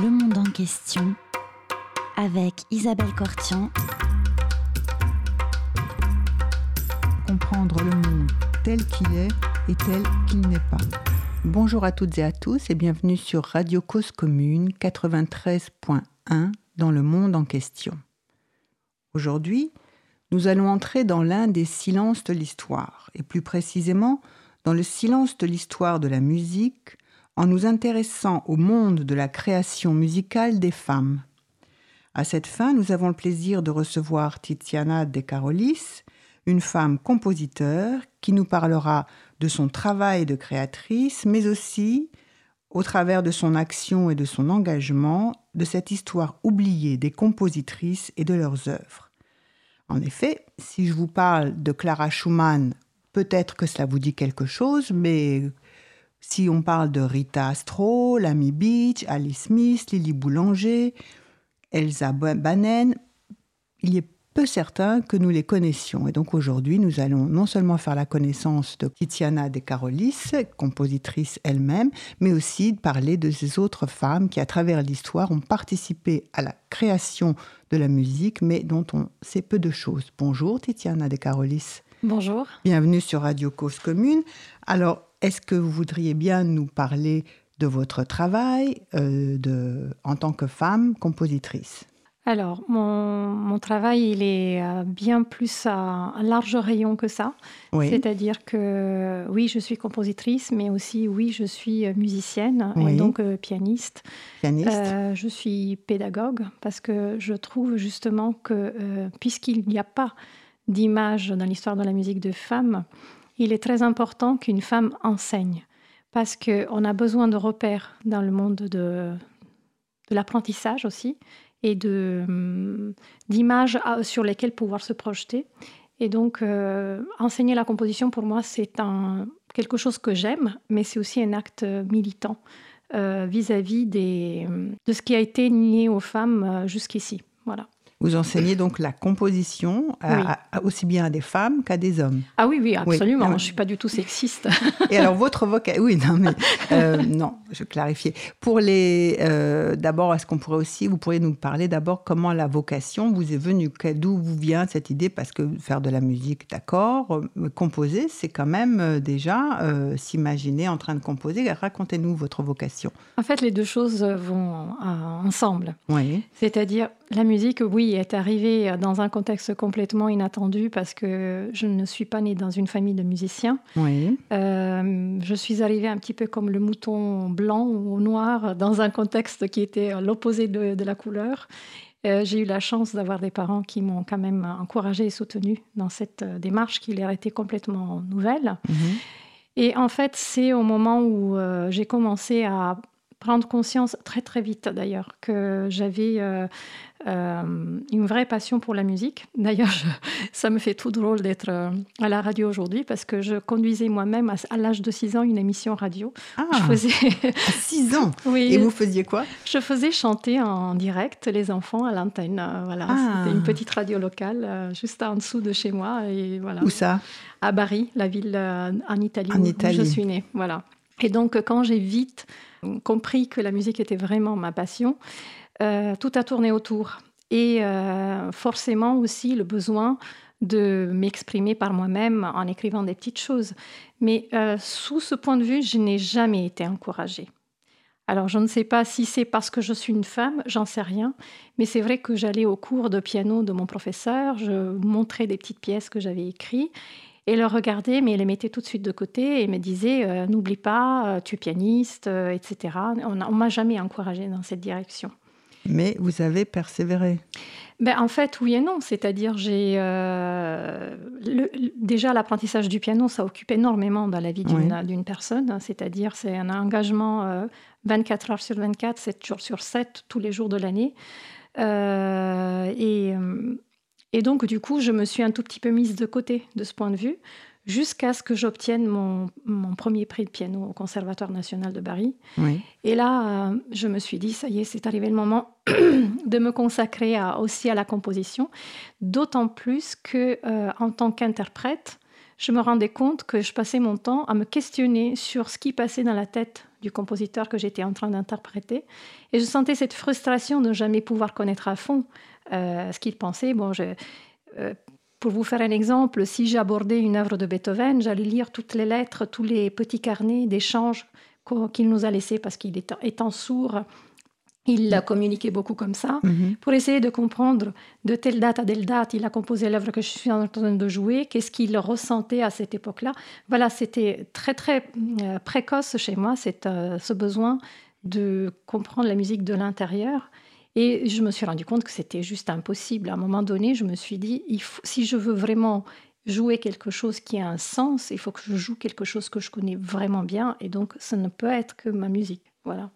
Le monde en question avec Isabelle Cortian. Comprendre le monde tel qu'il est et tel qu'il n'est pas. Bonjour à toutes et à tous et bienvenue sur Radio Cause Commune 93.1 dans le monde en question. Aujourd'hui, nous allons entrer dans l'un des silences de l'histoire, et plus précisément dans le silence de l'histoire de la musique, en nous intéressant au monde de la création musicale des femmes. À cette fin, nous avons le plaisir de recevoir Tiziana De Carolis, une femme compositeur qui nous parlera de son travail de créatrice, mais aussi, au travers de son action et de son engagement, de cette histoire oubliée des compositrices et de leurs œuvres. En effet, si je vous parle de Clara Schumann, peut-être que cela vous dit quelque chose, mais si on parle de Rita Astro, Lamy Beach, Alice Smith, Lily Boulanger, Elsa Banen, il est peu certain que nous les connaissions. Et donc aujourd'hui, nous allons non seulement faire la connaissance de Tiziana De Carolis, compositrice elle-même, mais aussi parler de ces autres femmes qui, à travers l'histoire, ont participé à la création de la musique, mais dont on sait peu de choses. Bonjour Tiziana De Carolis. Bonjour. Bienvenue sur Radio Cause Commune. Alors, est-ce que vous voudriez bien nous parler de votre travail euh, de, en tant que femme compositrice? Alors, mon, travail, il est euh, bien plus à un large rayon que ça. C'est-à-dire que oui, je suis compositrice, mais aussi oui, je suis euh, musicienne et donc pianiste. Pianiste. je suis pédagogue parce que je trouve justement que puisqu'il n'y a pas d'image dans l'histoire de la musique de femmes, il est très important qu'une femme enseigne parce qu'on a besoin de repères dans le monde de, l'apprentissage aussi et hum, d'images sur lesquelles pouvoir se projeter. Et donc, euh, enseigner la composition, pour moi, c'est quelque chose que j'aime, mais c'est aussi un acte militant euh, vis-à-vis des, de ce qui a été nié aux femmes euh, jusqu'ici. Voilà. Vous enseignez donc la composition aussi bien à des femmes qu'à des hommes. Ah oui, oui, absolument. Je ne suis pas du tout sexiste. Et alors, votre vocation... Oui, non, mais... Euh, non, je clarifier. Pour les... Euh, d'abord, est-ce qu'on pourrait aussi... Vous pourriez nous parler d'abord comment la vocation vous est venue? D'où vous vient cette idée? Parce que faire de la musique, d'accord. Euh, composer, c'est quand même déjà s'imaginer en train de composer. Racontez-nous votre vocation. En fait, les deux choses vont ensemble. Oui. C'est-à-dire, la musique, oui, est arrivée dans un contexte complètement inattendu parce que je ne suis pas née dans une famille de musiciens. Oui. Euh, je suis arrivée un petit peu comme le mouton blanc ou noir dans un contexte qui était l'opposé de, la couleur. Euh, j'ai eu la chance d'avoir des parents qui m'ont quand même encouragée et soutenue dans cette démarche qui leur était complètement nouvelle. Mhm. Et en fait, c'est au moment où euh, j'ai commencé à prendre conscience très très vite d'ailleurs que j'avais euh, euh, une vraie passion pour la musique. D'ailleurs, ça me fait tout drôle d'être euh, à la radio aujourd'hui parce que je conduisais moi-même à, l'âge de 6 ans une émission radio. Ah, je faisais... à 6 ans Oui. Et vous faisiez quoi? Je faisais chanter en direct les enfants à l'antenne. Voilà, ah. c'était une petite radio locale juste en dessous de chez moi. Et voilà. Où ça? À Bari, la ville en Italie en Italie. où je suis née. Voilà. Et donc, quand j'ai vite compris que la musique était vraiment ma passion, euh, tout a tourné autour. Et euh, forcément aussi le besoin de m'exprimer par moi-même en écrivant des petites choses. Mais euh, sous ce point de vue, je n'ai jamais été encouragée. Alors je ne sais pas si c'est parce que je suis une femme, j'en sais rien, mais c'est vrai que j'allais au cours de piano de mon professeur, je montrais des petites pièces que j'avais écrites et le regardait, mais il les mettait tout de suite de côté et me disait euh, N'oublie pas, euh, tu es pianiste, euh, etc. On ne m'a jamais encouragée dans cette direction. Mais vous avez persévéré ben, En fait, oui et non. C'est-à-dire, j'ai déjà l'apprentissage du piano, ça occupe énormément dans la vie d'une personne. C'est-à-dire, c'est un engagement 24 heures sur 24, 7 jours sur 7, tous les jours de l'année. et et donc, du coup, je me suis un tout petit peu mise de côté de ce point de vue, jusqu'à ce que j'obtienne mon, premier prix de piano au Conservatoire national de Paris. Et là, euh, je me suis dit, ça y est, c'est arrivé le moment de me consacrer aussi à la composition, d'autant plus que euh, en tant qu'interprète, je me rendais compte que je passais mon temps à me questionner sur ce qui passait dans la tête du compositeur que j'étais en train d'interpréter. Et je sentais cette frustration de ne jamais pouvoir connaître à fond ce qu'il pensait. Bon, je, pour vous faire un exemple, si j'abordais une œuvre de Beethoven, j'allais lire toutes les lettres, tous les petits carnets d'échanges qu'il nous a laissés parce qu'il étant sourd, il a communiqué beaucoup comme ça, mhm. pour essayer de comprendre de telle date à telle date, il a composé l'œuvre que je suis en train de jouer, qu'est-ce qu'il ressentait à cette époque-là? Voilà, c'était très très euh, précoce chez moi, euh, ce besoin de comprendre la musique de l'intérieur. Et je me suis rendu compte que c'était juste impossible. À un moment donné, je me suis dit, il faut, si je veux vraiment jouer quelque chose qui a un sens, il faut que je joue quelque chose que je connais vraiment bien. Et donc, ça ne peut être que ma musique. Voilà.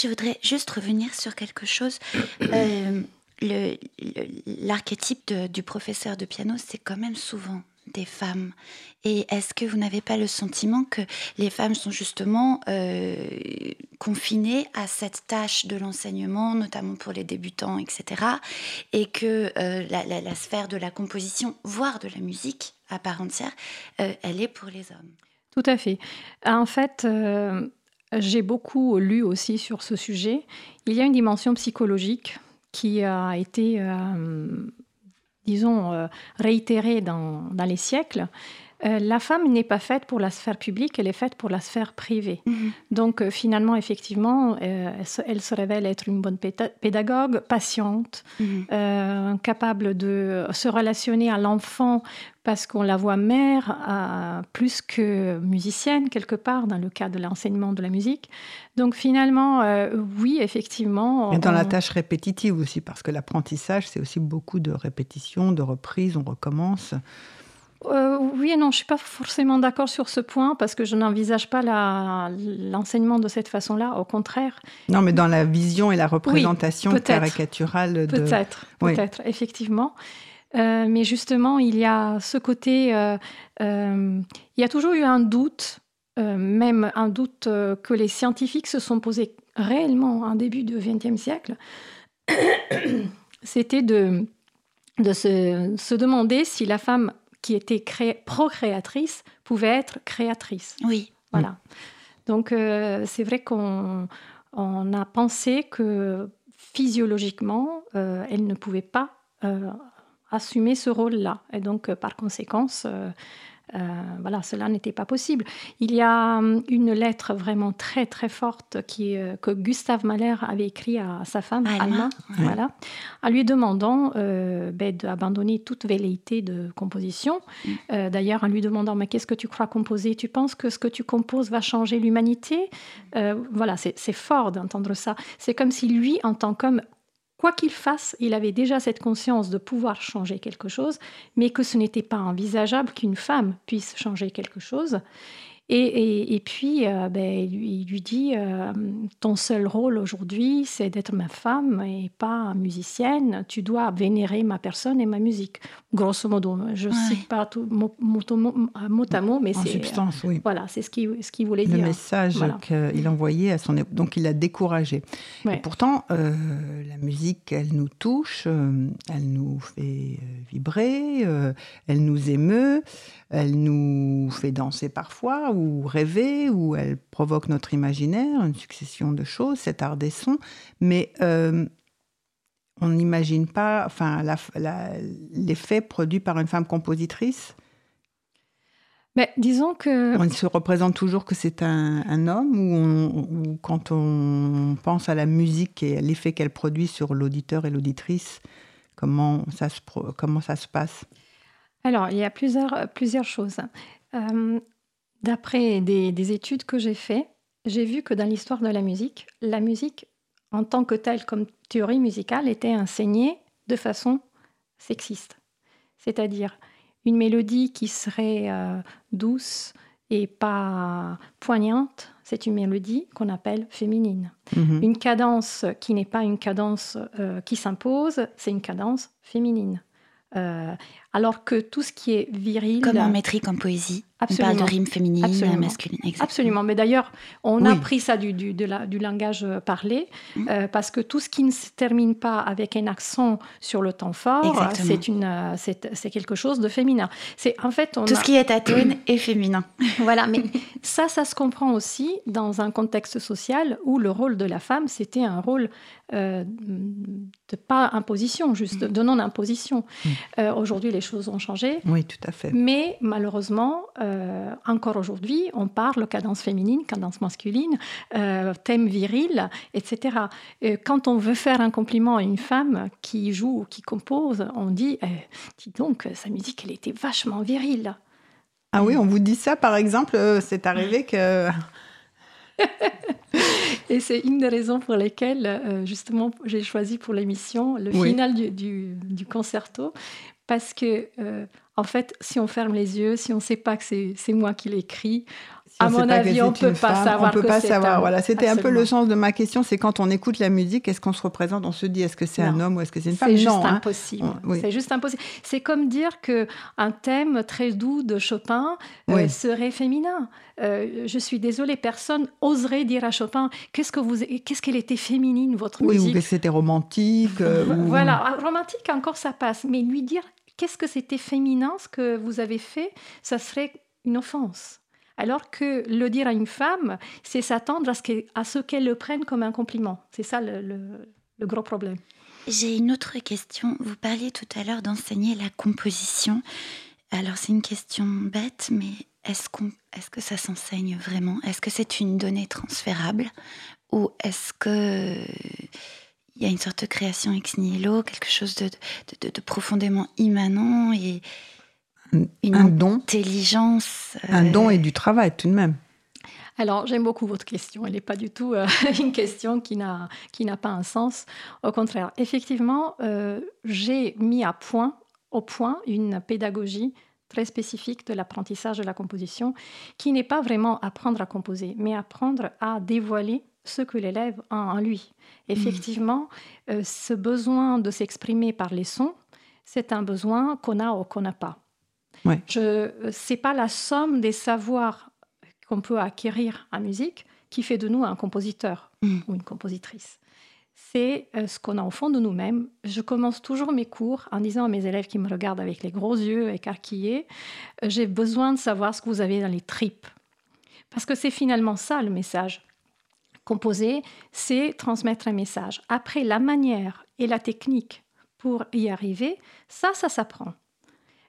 Je voudrais juste revenir sur quelque chose. Euh, L'archétype du professeur de piano, c'est quand même souvent des femmes Et est-ce que vous n'avez pas le sentiment que les femmes sont justement euh, confinées à cette tâche de l'enseignement, notamment pour les débutants, etc. Et que euh, la, sphère de la composition, voire de la musique à part entière, euh, elle est pour les hommes? Tout à fait. En fait, j'ai beaucoup lu aussi sur ce sujet. Il y a une dimension psychologique qui a été disons, euh, réitérée dans, dans, les siècles, euh, la femme n'est pas faite pour la sphère publique, elle est faite pour la sphère privée. Mhm. Donc euh, finalement, effectivement, elle se, révèle être une bonne pédagogue, patiente, mhm. capable de se relationner à l'enfant parce qu'on la voit mère plus que musicienne quelque part dans le cas de l'enseignement de la musique. Donc finalement, euh, oui, effectivement. Et dans la tâche répétitive aussi, parce que l'apprentissage, c'est aussi beaucoup de répétitions, de reprises, on recommence. Euh, oui et non, je ne suis pas forcément d'accord sur ce point parce que je n'envisage pas l'enseignement de cette façon-là, au contraire. Non, mais dans la vision et la représentation caricaturale de... Peut-être, peut-être, effectivement. Euh, mais justement, il y a ce côté, euh, euh, il y a toujours eu un doute, même un doute que les scientifiques se sont posés réellement en début du XXe siècle. C'était de, de se, se, demander si la femme qui était procréatrice pouvait être créatrice. Oui. Voilà. Donc c'est vrai qu'on on a pensé que physiologiquement, elle ne pouvait pas assumer ce rôle-là. Et donc, euh, par conséquence, euh, euh, voilà, cela n'était pas possible. Il y a hum, une lettre vraiment très très forte qui, que Gustave Mahler avait écrit à sa femme Alma, voilà, en lui demandant ben, d'abandonner toute velléité de composition. Mm. D'ailleurs, en lui demandant mais qu'est-ce que tu crois composer? Tu penses que ce que tu composes va changer l'humanité? Voilà, c'est fort d'entendre ça. C'est comme si lui, en tant qu'homme, quoi qu'il fasse, il avait déjà cette conscience de pouvoir changer quelque chose, mais que ce n'était pas envisageable qu'une femme puisse changer quelque chose. Et, puis, euh, ben, il lui dit euh, Ton seul rôle aujourd'hui, c'est d'être ma femme et pas musicienne. Tu dois vénérer ma personne et ma musique. Grosso modo, je ne cite pas tout mot, à mot, mais c'est. substance, oui. Voilà, c'est ce qu'il ce voulait Le dire. Le message qu'il envoyait à son. Donc, il a découragé. Et pourtant, euh, la musique, elle nous touche, elle nous fait vibrer, elle nous émeut, elle nous fait danser parfois ou rêver, ou elle provoque notre imaginaire, une succession de choses, cet art des sons, mais euh, on n'imagine pas enfin, l'effet produit par une femme compositrice. Mais disons que... On se représente toujours que c'est un, homme ou, ou, quand on pense à la musique et à l'effet qu'elle produit sur l'auditeur et l'auditrice, comment ça se, comment ça se passe? Alors, il y a plusieurs, plusieurs choses. Euh, D'après des, études que j'ai faites, j'ai vu que dans l'histoire de la musique, la musique en tant que telle, comme théorie musicale, était enseignée de façon sexiste. C'est-à-dire une mélodie qui serait euh, douce et pas poignante, c'est une mélodie qu'on appelle féminine. Mhm. Une cadence qui n'est pas une cadence euh, qui s'impose, c'est une cadence féminine. Euh, Alors que tout ce qui est viril. Comme en métrique, en poésie. Absolument. On parle de rime féminine, Absolument. masculine. Exactement. Absolument. Mais d'ailleurs, on a pris ça du, du, de la, du langage euh, parlé, mm. euh, parce que tout ce qui ne se termine pas avec un accent sur le temps fort, c'est une, euh, c'est quelque chose de féminin. C'est en fait on tout ce qui est atone est féminin. voilà. Mais ça, ça se comprend aussi dans un contexte social où le rôle de la femme, c'était un rôle euh, de pas imposition, juste mm. de non-imposition. Mm. Euh, aujourd'hui, les choses ont changé. Oui, tout à fait. Mais malheureusement, euh, encore aujourd'hui, on parle cadence féminine, cadence masculine, thème viril, etc. quand on veut faire un compliment à une femme qui joue ou qui compose, on dit, eh, dis donc, sa musique, elle était vachement virile. Ah oui, on vous dit ça, par exemple, c'est arrivé que et c'est une des raisons pour lesquelles, euh, justement, j'ai choisi pour l'émission le final du, du, concerto, parce que, euh, en fait, si on ferme les yeux, si on ne sait pas que c'est moi qui l'écris, à mon avis, on ne peut pas savoir. On peut pas savoir. Voilà, c'était un peu le sens de ma question. C'est quand on écoute la musique, est-ce qu'on se représente On se dit, est-ce que c'est un homme ou est-ce que c'est une femme? C'est juste, hein. impossible. C'est juste impossible. C'est comme dire que un thème très doux de Chopin euh, serait féminin. Euh, je suis désolée, personne oserait dire à Chopin qu'est-ce que vous, qu'est-ce qu'elle était féminine votre musique. Oui, ou que c'était romantique. Euh, voilà, ah, romantique encore ça passe, mais lui dire qu'est-ce que c'était féminin ce que vous avez fait, ça serait une offense. Alors que le dire à une femme, c'est s'attendre à ce qu'elle le prenne comme un compliment. C'est ça le, gros problème. J'ai une autre question. Vous parliez tout à l'heure d'enseigner la composition. Alors c'est une question bête, mais est-ce est que ça s'enseigne vraiment? Est-ce que c'est une donnée transférable? Ou est-ce que il y a une sorte de création ex nihilo, quelque chose de, de profondément immanent et, une un don, intelligence. Un don et du travail tout de même. Alors, j'aime beaucoup votre question. Elle n'est pas du tout euh, une question qui n'a, qui n'a pas un sens. Au contraire, effectivement, euh, j'ai mis à point, au point une pédagogie très spécifique de l'apprentissage de la composition, qui n'est pas vraiment apprendre à composer, mais apprendre à dévoiler ce que l'élève a en lui. Mmh. Effectivement, euh, ce besoin de s'exprimer par les sons, c'est un besoin qu'on a ou qu'on n'a pas. Ouais. Ce n'est pas la somme des savoirs qu'on peut acquérir en musique qui fait de nous un compositeur mm. ou une compositrice. C'est euh, ce qu'on a au fond de nous-mêmes. Je commence toujours mes cours en disant à mes élèves qui me regardent avec les gros yeux écarquillés, euh, j'ai besoin de savoir ce que vous avez dans les tripes. Parce que c'est finalement ça le message. Composer, c'est transmettre un message. Après, la manière et la technique pour y arriver, ça, ça s'apprend.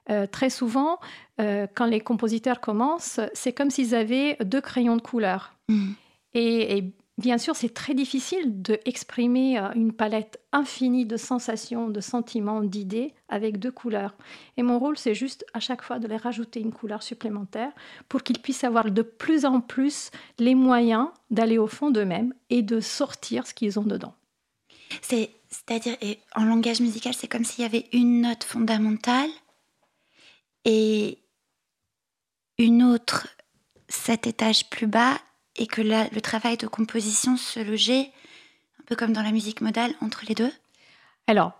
Euh, très souvent, euh, quand les compositeurs commencent, c'est comme s'ils avaient deux crayons de couleur. Mm. Et, bien sûr, c'est très difficile d'exprimer euh, une palette infinie de sensations, de sentiments, d'idées avec deux couleurs. Et mon rôle, c'est juste à chaque fois de les rajouter une couleur supplémentaire pour qu'ils puissent avoir de plus en plus les moyens d'aller au fond d'eux-mêmes et de sortir ce qu'ils ont dedans. C'est-à-dire, en langage musical, c'est comme s'il y avait une note fondamentale et une autre sept étages plus bas et que le travail de composition se logeait un peu comme dans la musique modale entre les deux Alors,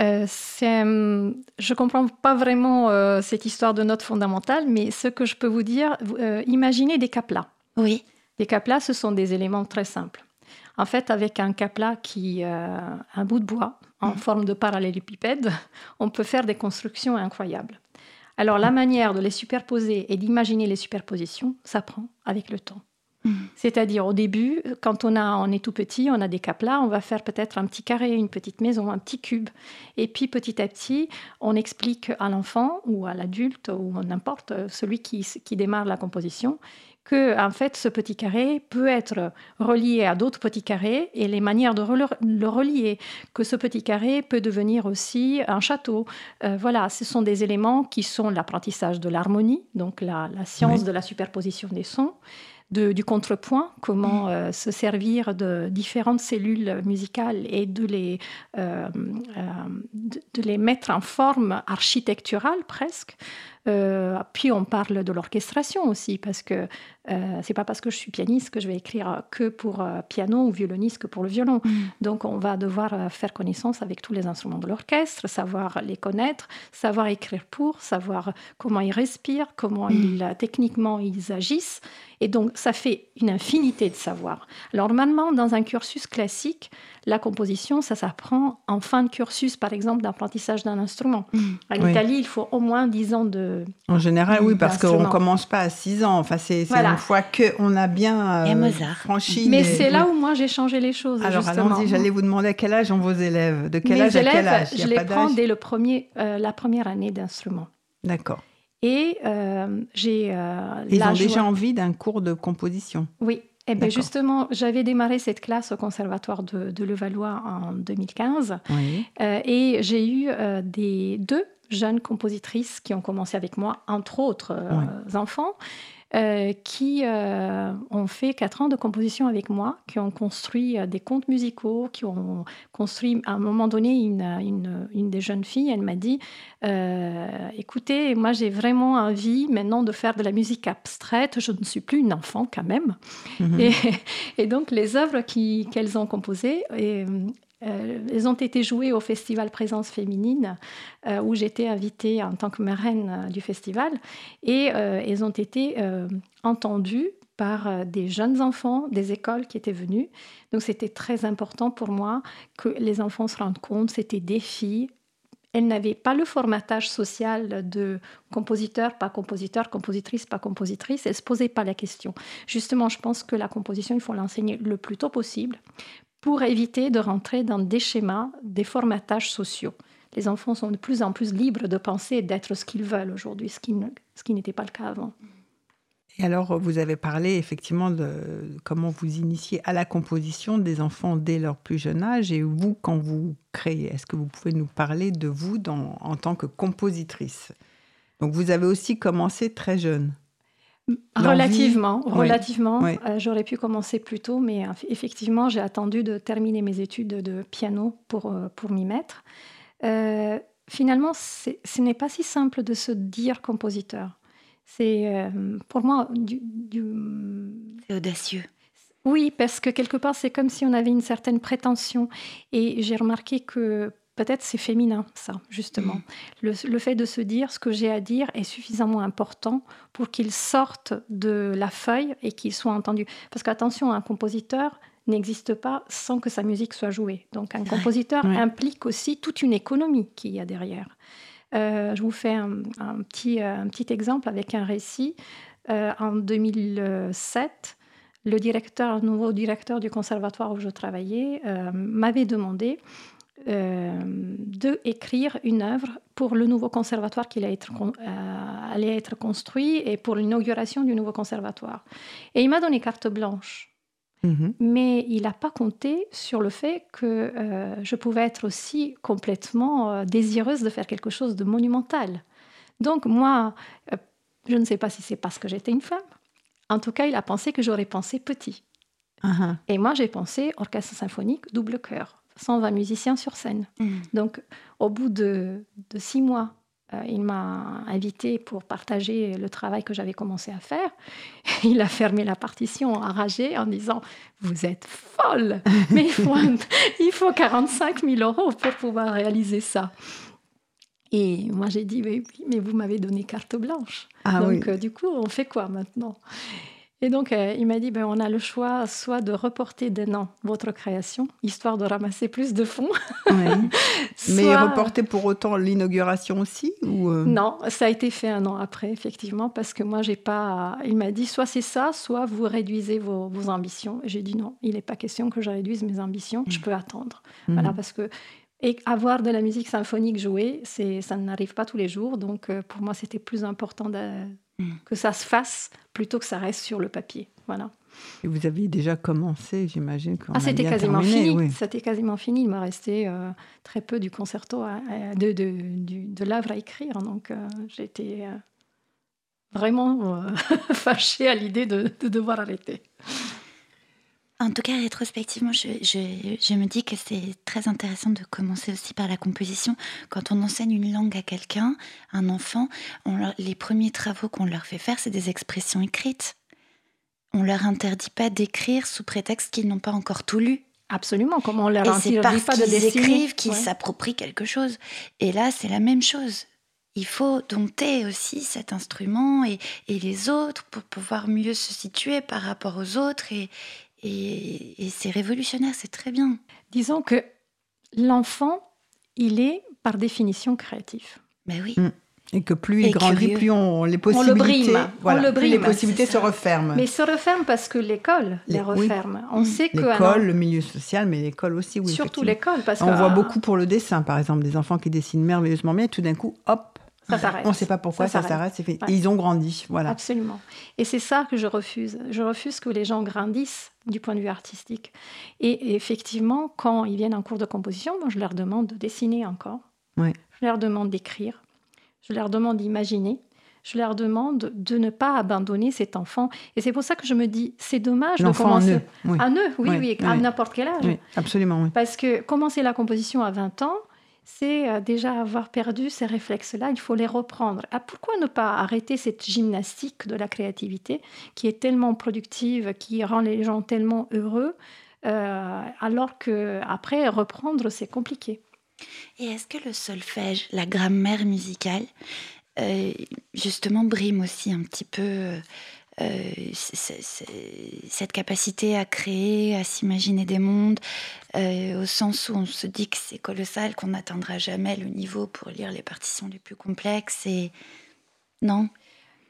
euh, je ne comprends pas vraiment euh, cette histoire de notes fondamentales, mais ce que je peux vous dire, euh, imaginez des caplas. Oui. Des caplas, ce sont des éléments très simples. En fait, avec un capla qui, un bout de bois en mm. forme de parallélépipède, on peut faire des constructions incroyables. Alors la manière de les superposer et d'imaginer les superpositions s'apprend avec le temps. Mm. C'est-à-dire au début, quand on, a, on est tout petit, on a des caplas, on va faire peut-être un petit carré, une petite maison, un petit cube. Et puis petit à petit, on explique à l'enfant ou à l'adulte ou n'importe celui qui, qui démarre la composition que en fait ce petit carré peut être relié à d'autres petits carrés et les manières de le relier, que ce petit carré peut devenir aussi un château. Euh, voilà, ce sont des éléments qui sont l'apprentissage de l'harmonie, donc la, science de la superposition des sons, du contrepoint, comment euh, se servir de différentes cellules musicales et de les, euh, de, les mettre en forme architecturale presque. Puis on parle de l'orchestration aussi, parce que euh, c'est pas parce que je suis pianiste que je vais écrire que pour piano ou violoniste que pour le violon. Mm. Donc on va devoir faire connaissance avec tous les instruments de l'orchestre, savoir les connaître, savoir écrire pour, savoir comment ils respirent, comment mm. ils, techniquement ils agissent. Et donc, ça fait une infinité de savoir. Alors, normalement, dans un cursus classique, la composition, ça s'apprend en fin de cursus, par exemple, d'apprentissage d'un instrument. Mmh. En Italie, il faut au moins 10 ans de. En général, oui, parce qu'on ne commence pas à 6 ans. Enfin, c'est une fois qu'on a bien euh, franchi. Mais c'est là où moi j'ai changé les choses. Alors, allons-y, j'allais vous demander à quel âge ont vos élèves? De quel âge à quel âge? Je les prends dès le premier, euh, la première année d'instrument. D'accord. Et euh, j'ai. Euh, Ils ont déjà envie d'un cours de composition? Oui. Et eh bien justement, j'avais démarré cette classe au conservatoire de, Levallois en 2015. Euh, et j'ai eu des deux jeunes compositrices qui ont commencé avec moi, entre autres enfants. Euh, qui euh, ont fait quatre ans de composition avec moi, qui ont construit euh, des contes musicaux, qui ont construit, à un moment donné, une, une, une des jeunes filles, elle m'a dit, écoutez, moi j'ai vraiment envie maintenant de faire de la musique abstraite, je ne suis plus une enfant quand même. Mhm. Et, et, donc les œuvres qu'elles ont composées, et, euh, elles ont été jouées au festival Présence féminine, euh, où j'étais invitée en tant que marraine euh, du festival, et elles ont été entendues par des jeunes enfants des écoles qui étaient venus. Donc c'était très important pour moi que les enfants se rendent compte, c'était des filles. Elles n'avaient pas le formatage social de compositeur, pas compositeur, compositrice, pas compositrice. Elles ne se posaient pas la question. Justement, je pense que la composition, il faut l'enseigner le plus tôt possible pour éviter de rentrer dans des schémas, des formatages sociaux. Les enfants sont de plus en plus libres de penser et d'être ce qu'ils veulent aujourd'hui, ce qui, n'était pas le cas avant. Et alors, vous avez parlé effectivement de comment vous initiez à la composition des enfants dès leur plus jeune âge. Et vous, quand vous créez, est-ce que vous pouvez nous parler de vous en tant que compositrice? Donc, vous avez aussi commencé très jeune. Relativement, relativement. Euh, j'aurais pu commencer plus tôt, mais effectivement, j'ai attendu de terminer mes études de piano pour, euh, pour m'y mettre. Euh, finalement, ce n'est pas si simple de se dire compositeur. C'est pour moi du, C'est audacieux. Oui, parce que quelque part, c'est comme si on avait une certaine prétention. Et j'ai remarqué que Peut-être c'est féminin, ça, justement. Mm. Le, fait de se dire ce que j'ai à dire est suffisamment important pour qu'il sorte de la feuille et qu'il soit entendu. Parce qu'attention, un compositeur n'existe pas sans que sa musique soit jouée. Donc un compositeur implique aussi toute une économie qu'il y a derrière. Euh, je vous fais un, petit, euh, un, petit, exemple avec un récit. Euh, en 2007, le directeur, nouveau directeur du conservatoire où je travaillais m'avait demandé euh, de écrire une œuvre pour le nouveau conservatoire qui allait être, euh, allait être construit et pour l'inauguration du nouveau conservatoire. Et il m'a donné carte blanche. Mhm. Mais il n'a pas compté sur le fait que euh, je pouvais être aussi complètement désireuse de faire quelque chose de monumental. Donc moi, je ne sais pas si c'est parce que j'étais une femme. En tout cas, il a pensé que j'aurais pensé petit. Uh-huh. Et moi, j'ai pensé orchestre symphonique, double chœur. 120 musiciens sur scène. Mm. Donc, au bout de, six mois, euh, il m'a invité pour partager le travail que j'avais commencé à faire. Il a fermé la partition enragé en disant Vous êtes folle, mais il faut, il faut 45 000 euros pour pouvoir réaliser ça. Et moi, j'ai dit, mais, mais vous m'avez donné carte blanche. Ah Donc, euh, du coup, on fait quoi maintenant? Et donc, euh, il m'a dit, ben, on a le choix soit de reporter d'un an votre création, histoire de ramasser plus de fonds. Mais reporter pour autant l'inauguration aussi ou euh? Non, ça a été fait un an après, effectivement, parce que moi, j'ai pas... Il m'a dit, soit c'est ça, soit vous réduisez vos, ambitions. J'ai dit, non, il n'est pas question que je réduise mes ambitions, je mm. peux attendre. Voilà, mm. parce que... Et avoir de la musique symphonique jouée, ça n'arrive pas tous les jours. Donc, euh, pour moi, c'était plus important de, Mm. que ça se fasse plutôt que ça reste sur le papier. Voilà. Et vous aviez déjà commencé, j'imagine. Ah, c'était quasiment fini. C'était quasiment fini. Il m'a resté euh, très peu du concerto, de, de, de l'œuvre à écrire. Donc euh, j'étais euh, vraiment fâchée à l'idée de, devoir arrêter. En tout cas, rétrospectivement, je, je, me dis que c'est très intéressant de commencer aussi par la composition. Quand on enseigne une langue à quelqu'un, un enfant, on les premiers travaux qu'on leur fait faire, c'est des expressions écrites. On leur interdit pas d'écrire sous prétexte qu'ils n'ont pas encore tout lu. Absolument, comme on leur interdit pas de qu'ils écrivent qu'ils s'approprient quelque chose. Et là, c'est la même chose. Il faut dompter aussi cet instrument et, et, les autres pour pouvoir mieux se situer par rapport aux autres et, et, c'est révolutionnaire, c'est très bien. Disons que l'enfant, il est par définition créatif. Mais ben oui. Mm. Et que plus il grandit, plus on, les possibilités, on le brime. Voilà, on le brime. les possibilités se referment. Mais se referment parce que l'école les, referme. On mm. sait que l'école, le milieu social, mais l'école aussi. Oui, Surtout l'école, parce on voit beaucoup pour le dessin, par exemple, des enfants qui dessinent merveilleusement bien, et tout d'un coup, hop, on ne sait pas pourquoi ça, s'arrête. Ils ont grandi, voilà. Absolument. Et c'est ça que je refuse. Je refuse que les gens grandissent du point de vue artistique. Et effectivement, quand ils viennent en cours de composition, moi, je leur demande de dessiner encore. Je leur demande d'écrire. Je leur demande d'imaginer. Je leur demande de ne pas abandonner cet enfant. Et c'est pour ça que je me dis, c'est dommage de commencer. À eux, oui, oui, à n'importe quel âge. absolument. Parce que commencer la composition à 20 ans, c'est euh, déjà avoir perdu ces réflexes-là, il faut les reprendre. Ah, pourquoi ne pas arrêter cette gymnastique de la créativité qui est tellement productive, qui rend les gens tellement heureux, euh, alors que après reprendre c'est compliqué. Et est-ce que le solfège, la grammaire musicale, euh, justement brime aussi un petit peu cette capacité à créer, à s'imaginer des mondes, euh, au sens où on se dit que c'est colossal, qu'on n'atteindra jamais le niveau pour lire les partitions les plus complexes. Et non.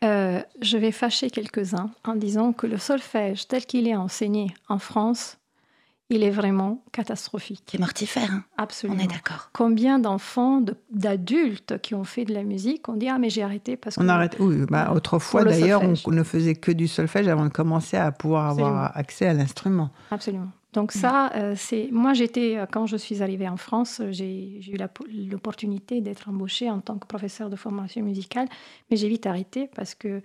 Euh, je vais fâcher quelques-uns en disant que le solfège tel qu'il est enseigné en France il est vraiment catastrophique. C'est mortifère. Hein. Absolument. On est d'accord. Combien d'enfants, d'adultes qui ont fait de la musique ont dit Ah, mais j'ai arrêté parce que. On arrête. Oui, bah, autrefois d'ailleurs, on ne faisait que du solfège avant de commencer à pouvoir avoir accès à l'instrument. Absolument. Donc ça, euh, c'est moi j'étais euh, quand je suis arrivée en France, j'ai eu l'opportunité d'être embauchée en tant que professeur de formation musicale, mais j'ai vite arrêté parce que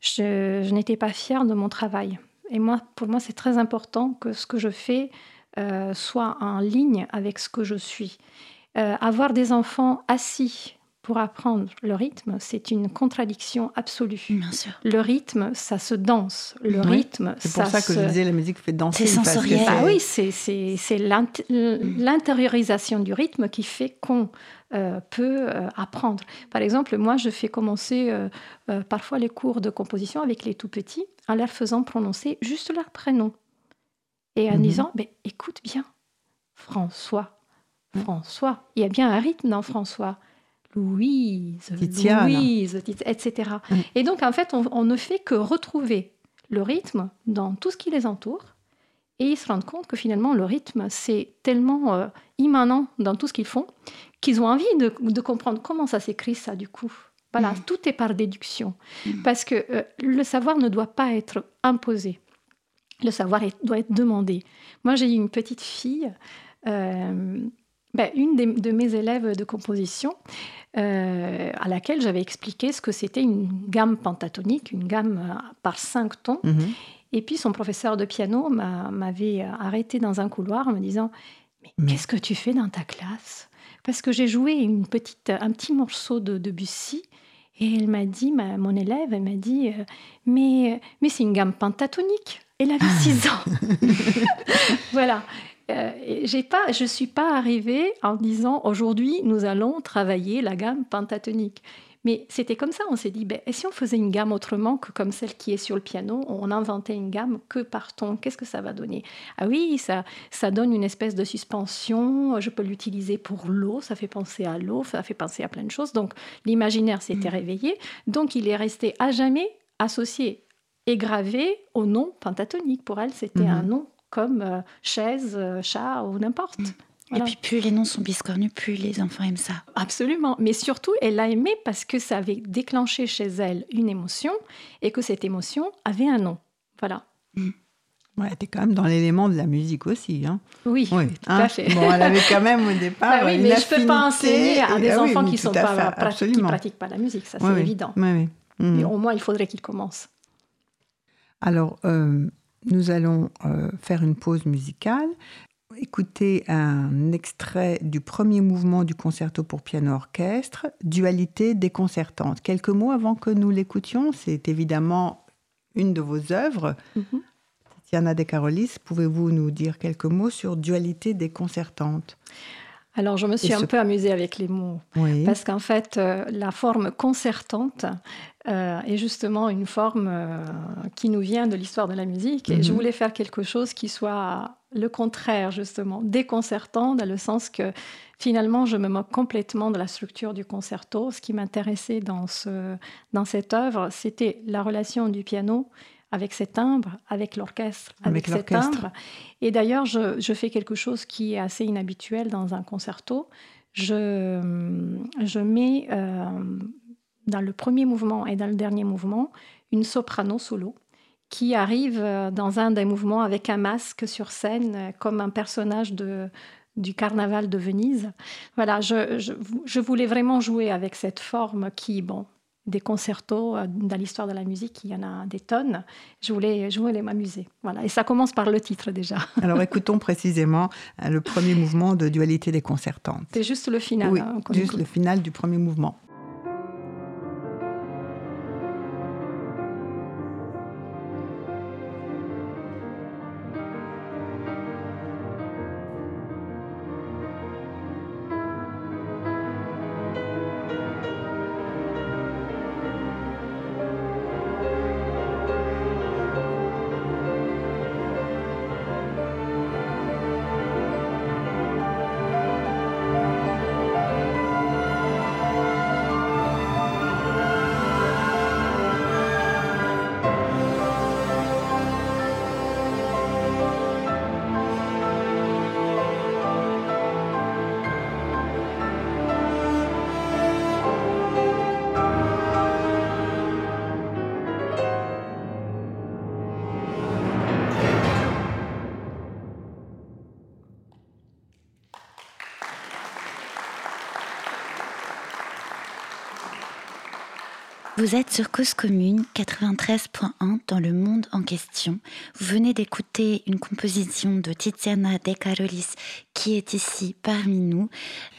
je, je n'étais pas fière de mon travail. Et moi, pour moi, c'est très important que ce que je fais euh, soit en ligne avec ce que je suis. Euh, avoir des enfants assis pour apprendre le rythme, c'est une contradiction absolue. Bien sûr. Le rythme, ça se danse. Le rythme, c'est pour ça, que je disais la musique fait danser. C'est sensoriel. Ah oui, c'est mm. l'intériorisation du rythme qui fait qu'on euh, peut euh, apprendre. Par exemple, moi, je fais commencer euh, parfois les cours de composition avec les tout petits en leur faisant prononcer juste leur prénom et en mhm. disant mais écoute bien, François, François, il y a bien un rythme dans François. Louise, Louise, etc. Mm. Et donc, en fait, on, ne fait que retrouver le rythme dans tout ce qui les entoure. Et ils se rendent compte que finalement, le rythme, c'est tellement euh, immanent dans tout ce qu'ils font qu'ils ont envie de, comprendre comment ça s'écrit, ça, du coup. Voilà, mm. tout est par déduction. Mm. Parce que euh, le savoir ne doit pas être imposé. Le savoir doit être demandé. Moi, j'ai eu une petite fille. Euh, ben, une de mes élèves de composition, euh, à laquelle j'avais expliqué ce que c'était une gamme pentatonique, une gamme euh, par cinq tons. Mhm. Et puis son professeur de piano m'avait arrêté dans un couloir en me disant Mais, qu'est-ce que tu fais dans ta classe? Parce que j'ai joué une petite, un petit morceau de Debussy. Et elle m'a dit, mon élève, elle m'a dit euh, Mais, mais c'est une gamme pentatonique. Elle avait 6 ans. voilà. Euh, j'ai pas, je ne suis pas arrivée en disant aujourd'hui nous allons travailler la gamme pentatonique. Mais c'était comme ça, on s'est dit, ben, et si on faisait une gamme autrement que comme celle qui est sur le piano, on inventait une gamme que par ton, qu'est-ce que ça va donner? Ah oui, ça, ça donne une espèce de suspension, je peux l'utiliser pour l'eau, ça fait penser à l'eau, ça fait penser à plein de choses. Donc l'imaginaire s'était mm. réveillé, donc il est resté à jamais associé et gravé au nom pentatonique. Pour elle, c'était un mm-hmm. nom comme euh, chaise, euh, chat ou n'importe. Mm. Et puis plus les noms sont biscornus, plus les enfants aiment ça. Absolument. Mais surtout, elle l'a aimé parce que ça avait déclenché chez elle une émotion et que cette émotion avait un nom. Voilà. Mm. Ouais, elle était quand même dans l'élément de la musique aussi. Hein. Oui, tout à hein. fait. Bon, elle avait quand même au départ. Bah oui, mais je ne peux pas enseigner à des ah enfants qui ne pratiquent pas la musique, ça c'est évident. Oui, mais mm. au moins, il faudrait qu'ils commencent. Alors, euh, nous allons euh, faire une pause musicale. Écoutez un extrait du premier mouvement du concerto pour piano orchestre, Dualité déconcertante. Quelques mots avant que nous l'écoutions, c'est évidemment une de vos œuvres. Mm Tiana De Carolis, pouvez-vous nous dire quelques mots sur Dualité déconcertante? Alors, je me suis un peu amusée avec les mots, parce qu'en fait, euh, la forme concertante euh, est justement une forme euh, qui nous vient de l'histoire de la musique, et je mhm. voulais faire quelque chose qui soit le contraire, justement, déconcertant, dans le sens que finalement, je me moque complètement de la structure du concerto. Ce qui m'intéressait dans, ce, dans cette œuvre, c'était la relation du piano avec ses timbres, avec l'orchestre, avec, ses timbres. Et d'ailleurs, je, fais quelque chose qui est assez inhabituel dans un concerto. Je, je mets euh, dans le premier mouvement et dans le dernier mouvement une soprano solo qui arrive euh, dans un des mouvements avec un masque sur scène euh, comme un personnage de, du carnaval de Venise. Voilà, je, je, je, voulais vraiment jouer avec cette forme qui, bon, des concertos euh, dans l'histoire de la musique, il y en a des tonnes. Je voulais, je voulais m'amuser. Voilà. Et ça commence par le titre déjà. Alors écoutons précisément le premier mouvement de dualité des concertantes. C'est juste le final. Oui, hein, juste le final du premier mouvement. Vous êtes sur Cause Commune 93.1 dans le monde en question. Vous venez d'écouter une composition de Tiziana De Carolis qui est ici parmi nous.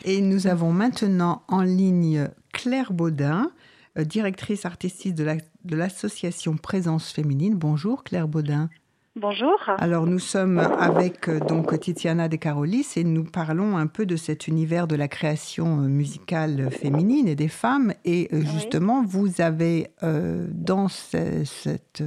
Et nous avons maintenant en ligne Claire Baudin, euh, directrice artistique de l'association Présence Féminine. Bonjour Claire Baudin. Bonjour. Alors nous sommes avec euh, donc Tiziana De Carolis et nous parlons un peu de cet univers de la création euh, musicale féminine et des femmes. Et euh, justement, vous avez dans, cette,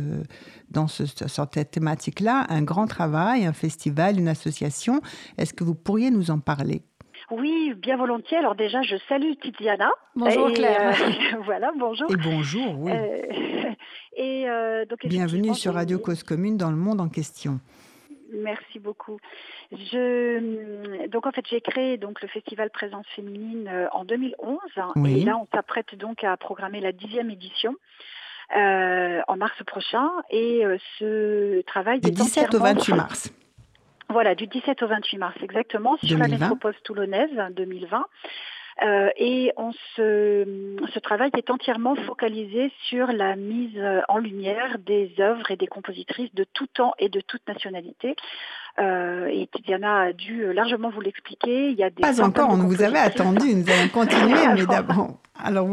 dans cette thématique-là un grand travail, un festival, une association. Est-ce que vous pourriez nous en parler? Oui, bien volontiers. Alors déjà, je salue Tiziana. Bonjour Claire. voilà, bonjour. Et bonjour, oui. Et euh, donc, Bienvenue sur Radio Cause Commune dans le monde en question. Merci beaucoup. Je, donc en fait, j'ai créé donc le festival Présence féminine euh, en 2011 et là on s'apprête donc à programmer la dixième édition. Euh, en mars prochain et ce travail du 17 au 28 mars. Voilà, du 17 au 28 mars exactement sur la métropole toulonnaise 2020. Euh, et on se, ce travail est entièrement focalisé sur la mise en lumière des œuvres et des compositrices de tout temps et de toute nationalité. Euh, et Tiziana a dû largement vous l'expliquer. Il y a des Pas encore, on vous avait attendu, nous allons continuer, mais d'abord. Alors,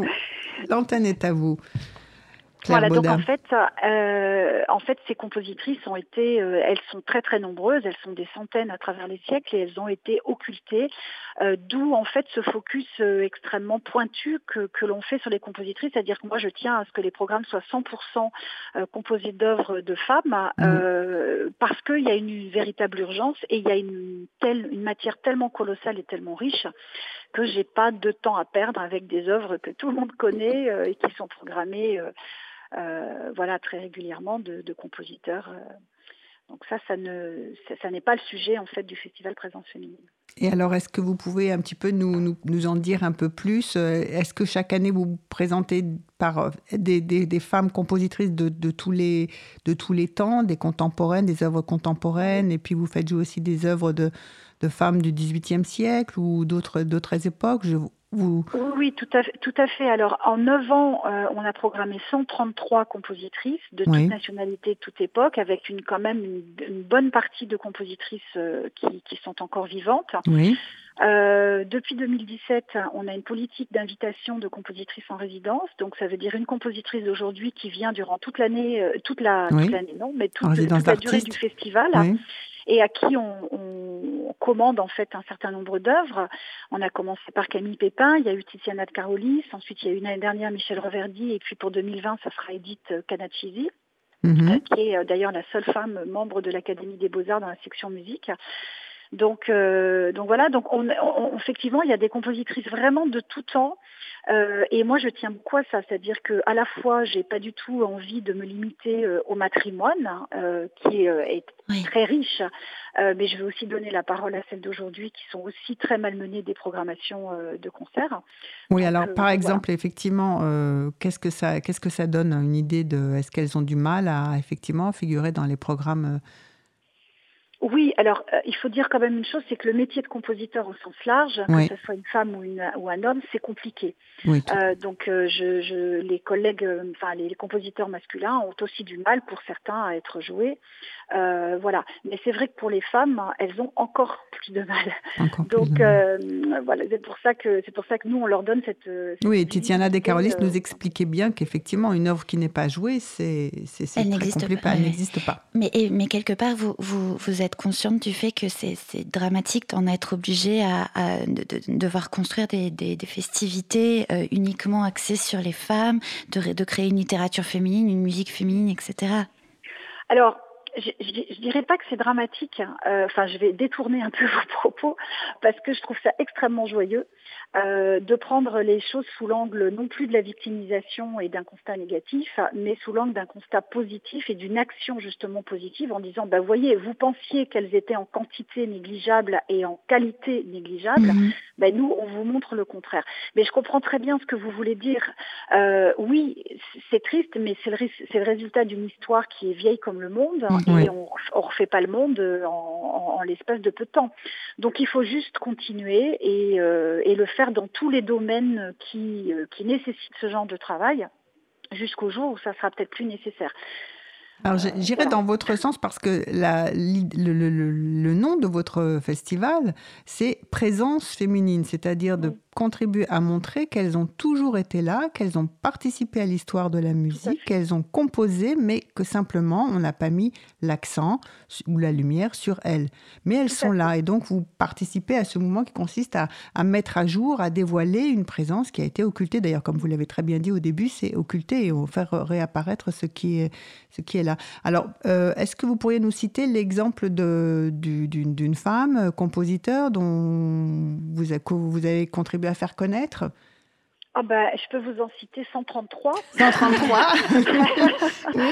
l'antenne est à vous voilà, donc en fait, euh, en fait, ces compositrices ont été, euh, elles sont très très nombreuses, elles sont des centaines à travers les siècles et elles ont été occultées, euh, d'où en fait ce focus extrêmement pointu que, que l'on fait sur les compositrices, c'est-à-dire que moi je tiens à ce que les programmes soient 100% composés d'œuvres de femmes, mmh. parce qu'il y a une, véritable urgence et il y a une telle, une matière tellement colossale et tellement riche que j'ai pas de temps à perdre avec des œuvres que tout le monde connaît et qui sont programmées euh, voilà, très régulièrement de, compositeurs. Euh. Donc ça, ça ne, ça, n'est pas le sujet en fait du festival Présence féminine. Et alors, est-ce que vous pouvez un petit peu nous, en dire un peu plus euh, Est-ce que chaque année vous présentez par des, des, femmes compositrices de, tous les, de tous les temps, des contemporaines, des œuvres contemporaines, et puis vous faites jouer aussi des œuvres de, femmes du XVIIIe siècle ou d'autres, d'autres époques? Vous... Oui, tout à, tout à fait. Alors, en 9 ans, on a programmé 133 compositrices de toute nationalité, de toute époque, avec une, quand même une, bonne partie de compositrices qui, qui, sont encore vivantes. Oui. Euh, depuis 2017, on a une politique d'invitation de compositrices en résidence. Donc, ça veut dire une compositrice d'aujourd'hui qui vient durant toute l'année, euh, toute la, toute l'année, non, mais toute, la durée du festival. Et à qui on, on, commande en fait un certain nombre d'œuvres. On a commencé par Camille Pépin, il y a eu Tiziana de Carolis, ensuite il y a eu l'année dernière Michel Reverdy, et puis pour 2020, ça sera Edith Canacisi. Mhm. qui est d'ailleurs la seule femme membre de l'Académie des Beaux-Arts dans la section musique. Donc, euh, donc voilà, donc on, effectivement, il y a des compositrices vraiment de tout temps. Euh, et moi, je tiens beaucoup à ça, c'est-à-dire que à la fois, j'ai pas du tout envie de me limiter euh, au matrimoine, qui est, très riche, mais je veux aussi donner la parole à celles d'aujourd'hui qui sont aussi très malmenées des programmations de concerts. Oui, alors par exemple, effectivement, qu'est-ce que ça, qu'est-ce que ça donne une idée de, est-ce qu'elles ont du mal à effectivement figurer dans les programmes oui, alors euh, il faut dire quand même une chose, c'est que le métier de compositeur au sens large, que ce soit une femme ou, une, ou un homme, c'est compliqué. euh, donc euh, je, je, les collègues, euh, enfin les, compositeurs masculins ont aussi du mal pour certains à être joués. voilà, mais c'est vrai que pour les femmes, elles ont encore plus de mal. donc voilà, c'est pour ça que c'est pour ça que nous on leur donne cette. oui, Titiana De Carolis nous expliquait bien qu'effectivement une œuvre qui n'est pas jouée, c'est c'est très compliqué, elle n'existe pas. Mais mais quelque part vous vous vous êtes consciente du fait que c'est dramatique d'en être obligé à, de, devoir construire des, festivités euh, uniquement axées sur les femmes, de, de créer une littérature féminine, une musique féminine, etc. Alors, je, je, dirais pas que c'est dramatique. Hein. Euh, enfin, je vais détourner un peu vos propos parce que je trouve ça extrêmement joyeux euh, de prendre les choses sous l'angle non plus de la victimisation et d'un constat négatif, mais sous l'angle d'un constat positif et d'une action justement positive en disant, bah voyez, vous pensiez qu'elles étaient en quantité négligeable et en qualité négligeable, mhm. bah, nous on vous montre le contraire. Mais je comprends très bien ce que vous voulez dire. Euh, oui, c'est triste, mais c'est le, le, résultat d'une histoire qui est vieille comme le monde et on, on refait pas le monde en, en, l'espace de peu de temps. Donc il faut juste continuer et, euh, et, le faire dans tous les domaines qui, euh, qui nécessitent ce genre de travail jusqu'au jour où ça sera peut-être plus nécessaire. Alors j'irai dans votre sens parce que la, le, le, le, nom de votre festival, c'est présence féminine, c'est-à-dire de contribuer à montrer qu'elles ont toujours été là, qu'elles ont participé à l'histoire de la musique, qu'elles ont composé, mais que simplement on n'a pas mis l'accent ou la lumière sur elles. Mais elles sont là et donc vous participez à ce mouvement qui consiste à, à, mettre à jour, à dévoiler une présence qui a été occultée. D'ailleurs, comme vous l'avez très bien dit au début, c'est occulter et faire réapparaître ce qui est, ce qui est là. Alors, euh, est-ce que vous pourriez nous citer l'exemple d'une femme compositeur dont vous, vous avez contribué à faire connaître ah ben, je peux vous en citer 133. 133 oui.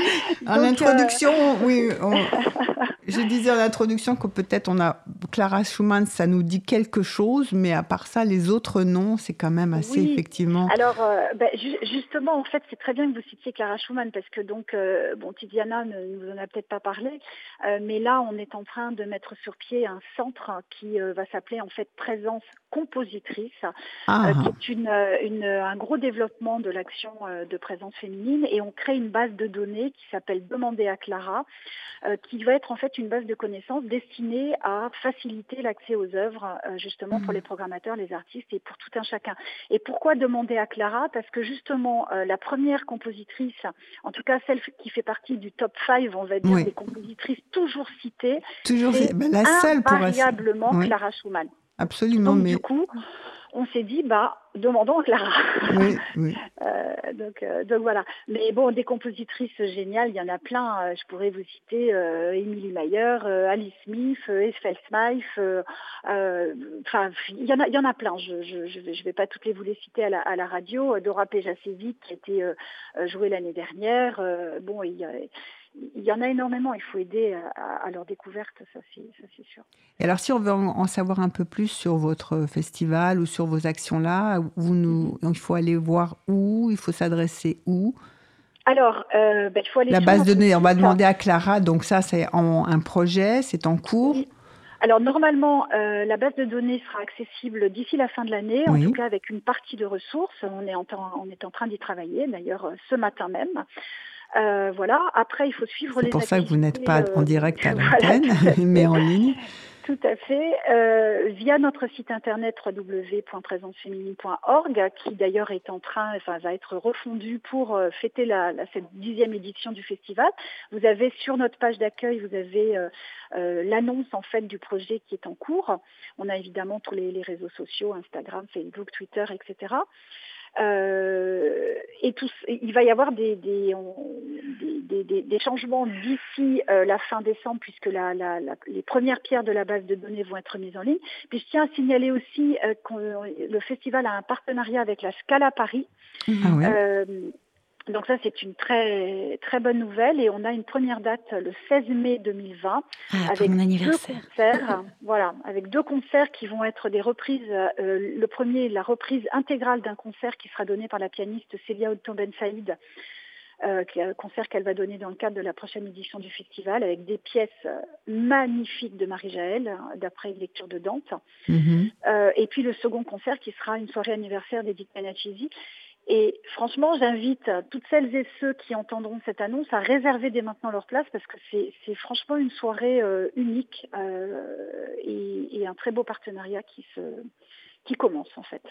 En introduction, oui. Je disais en introduction que peut-être on a Clara Schumann, ça nous dit quelque chose, mais à part ça, les autres noms, c'est quand même assez effectivement. Alors, euh, ben, justement, en fait, c'est très bien que vous citiez Clara Schumann parce que donc, euh, bon, Tidiana ne nous en a peut-être pas parlé, euh, mais là, on est en train de mettre sur pied un centre qui va s'appeler en fait Présence compositrice, ah. qui est une, une un gros développement de l'action euh, de présence féminine et on crée une base de données qui s'appelle Demander à Clara, euh, qui va être en fait une base de connaissances destinée à faciliter l'accès aux œuvres euh, justement pour mmh. les programmateurs, les artistes et pour tout un chacun. Et pourquoi demander à Clara? Parce que justement la première compositrice, en tout cas celle qui fait partie du top 5, on va dire, des compositrices toujours citées, toujours c'est ben, la seule invariablement Clara Schumann. Absolument, Donc, mais du coup, on s'est dit, bah, demandons à Clara. Oui, oui. euh, donc, euh, donc voilà. Mais bon, des compositrices géniales, il y en a plein. Euh, je pourrais vous citer euh, Emily Mayer, euh, Alice Smith, Esfel Smythe. Enfin, il y en a, il y en a plein. Je, je, je vais pas toutes les vous les citer à la, à la radio. Dora Pejacevic qui a été jouée l'année dernière. bon, il y a il y en a énormément. Il faut aider à, leur découverte, ça c'est sûr. Et alors, si on veut en, savoir un peu plus sur votre festival ou sur vos actions là, vous nous, il faut aller voir où, il faut s'adresser où? Alors, euh, ben, il faut aller la base de données. On va demander à Clara. Donc ça, c'est un projet, c'est en cours. alors normalement, euh, la base de données sera accessible d'ici la fin de l'année, en tout cas avec une partie de ressources. On est en, on est en train d'y travailler, d'ailleurs euh, ce matin même. Euh, voilà. Après, il faut suivre les. C'est pour ça que vous n'êtes pas en direct à l'antenne, mais en ligne. Tout à fait. Euh, via notre site internet www.présenceféminine.org, qui d'ailleurs est en train, enfin va être refondu pour euh, fêter la, cette dixième édition du festival. Vous avez sur notre page d'accueil, vous avez euh, l'annonce en fait du projet qui est en cours. On a évidemment tous les, les réseaux sociaux, Instagram, Facebook, Twitter, etc. Euh, et tout, il va y avoir des, des, des, changements d'ici euh, la fin décembre, puisque la, la, les premières pierres de la base de données vont être mises en ligne. Puis je tiens à signaler aussi euh, que le festival a un partenariat avec la Scala Paris. Ah ouais. Donc ça, c'est une très très bonne nouvelle et on a une première date le 16 mai 2020 ah, avec deux concerts. voilà, avec deux concerts qui vont être des reprises. Euh, le premier, la reprise intégrale d'un concert qui sera donné par la pianiste Célia Otto-Ben Saïd, euh, qui est un concert qu'elle va donner dans le cadre de la prochaine édition du festival avec des pièces magnifiques de Marie-Jaël, d'après une lecture de Dante. Mm-hmm. Euh, et puis le second concert qui sera une soirée anniversaire d'Edith Panachisi et franchement, j'invite toutes celles et ceux qui entendront cette annonce à réserver dès maintenant leur place parce que c'est franchement une soirée euh, unique euh, et, un très beau partenariat qui, se, qui commence en fait.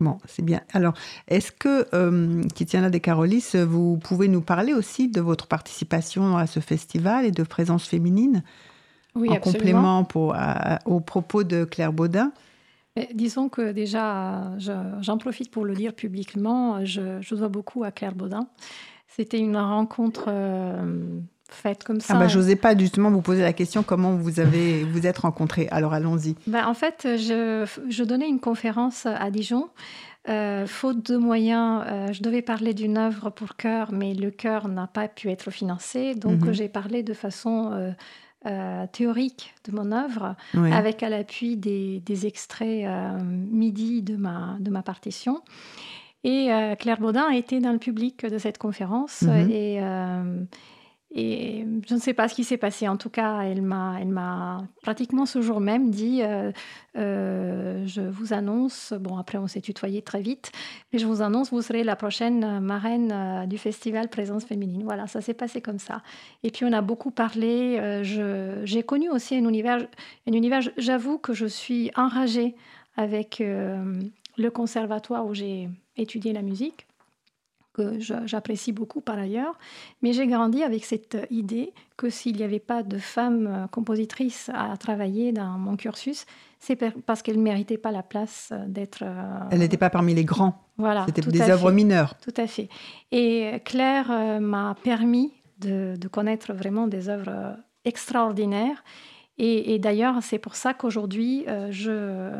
Bon, c'est bien. Alors, est-ce que, euh, Kitiana De Carolis, vous pouvez nous parler aussi de votre participation à ce festival et de présence féminine Oui, en absolument. complément pour, aux propos de Claire Baudin? Disons que déjà, j'en profite pour le dire publiquement, je, dois beaucoup à Claire Baudin. C'était une rencontre euh, faite comme ça. Ah bah, j'osais pas justement vous poser la question comment vous avez vous êtes rencontrés. Alors allons-y. Bah, en fait, je, donnais une conférence à Dijon. Euh, faute de moyens, euh, je devais parler d'une œuvre pour chœur, mais le chœur n'a pas pu être financé. Donc mhm. j'ai parlé de façon euh, théorique de mon œuvre, avec à l'appui des, extraits euh, midi de ma, de ma partition. Et euh, Claire Baudin a été dans le public de cette conférence mhm. et et je ne sais pas ce qui s'est passé. En tout cas, elle m'a, pratiquement ce jour même dit euh, euh, Je vous annonce, bon, après on s'est tutoyé très vite, mais je vous annonce, vous serez la prochaine marraine euh, du festival Présence Féminine. Voilà, ça s'est passé comme ça. Et puis on a beaucoup parlé. j'ai connu aussi un univers, un univers j'avoue que je suis enragée avec le conservatoire où j'ai étudié la musique que j'apprécie beaucoup par ailleurs, mais j'ai grandi avec cette idée que s'il n'y avait pas de femmes euh, compositrices à travailler dans mon cursus, c'est parce qu'elles ne méritaient pas la place euh, d'être... Euh, elles n'étaient pas parmi les grands. Voilà. C'était des œuvres mineures. Tout à fait. Et Claire m'a permis de, connaître vraiment des œuvres extraordinaires. Et, et d'ailleurs, c'est pour ça qu'aujourd'hui, je,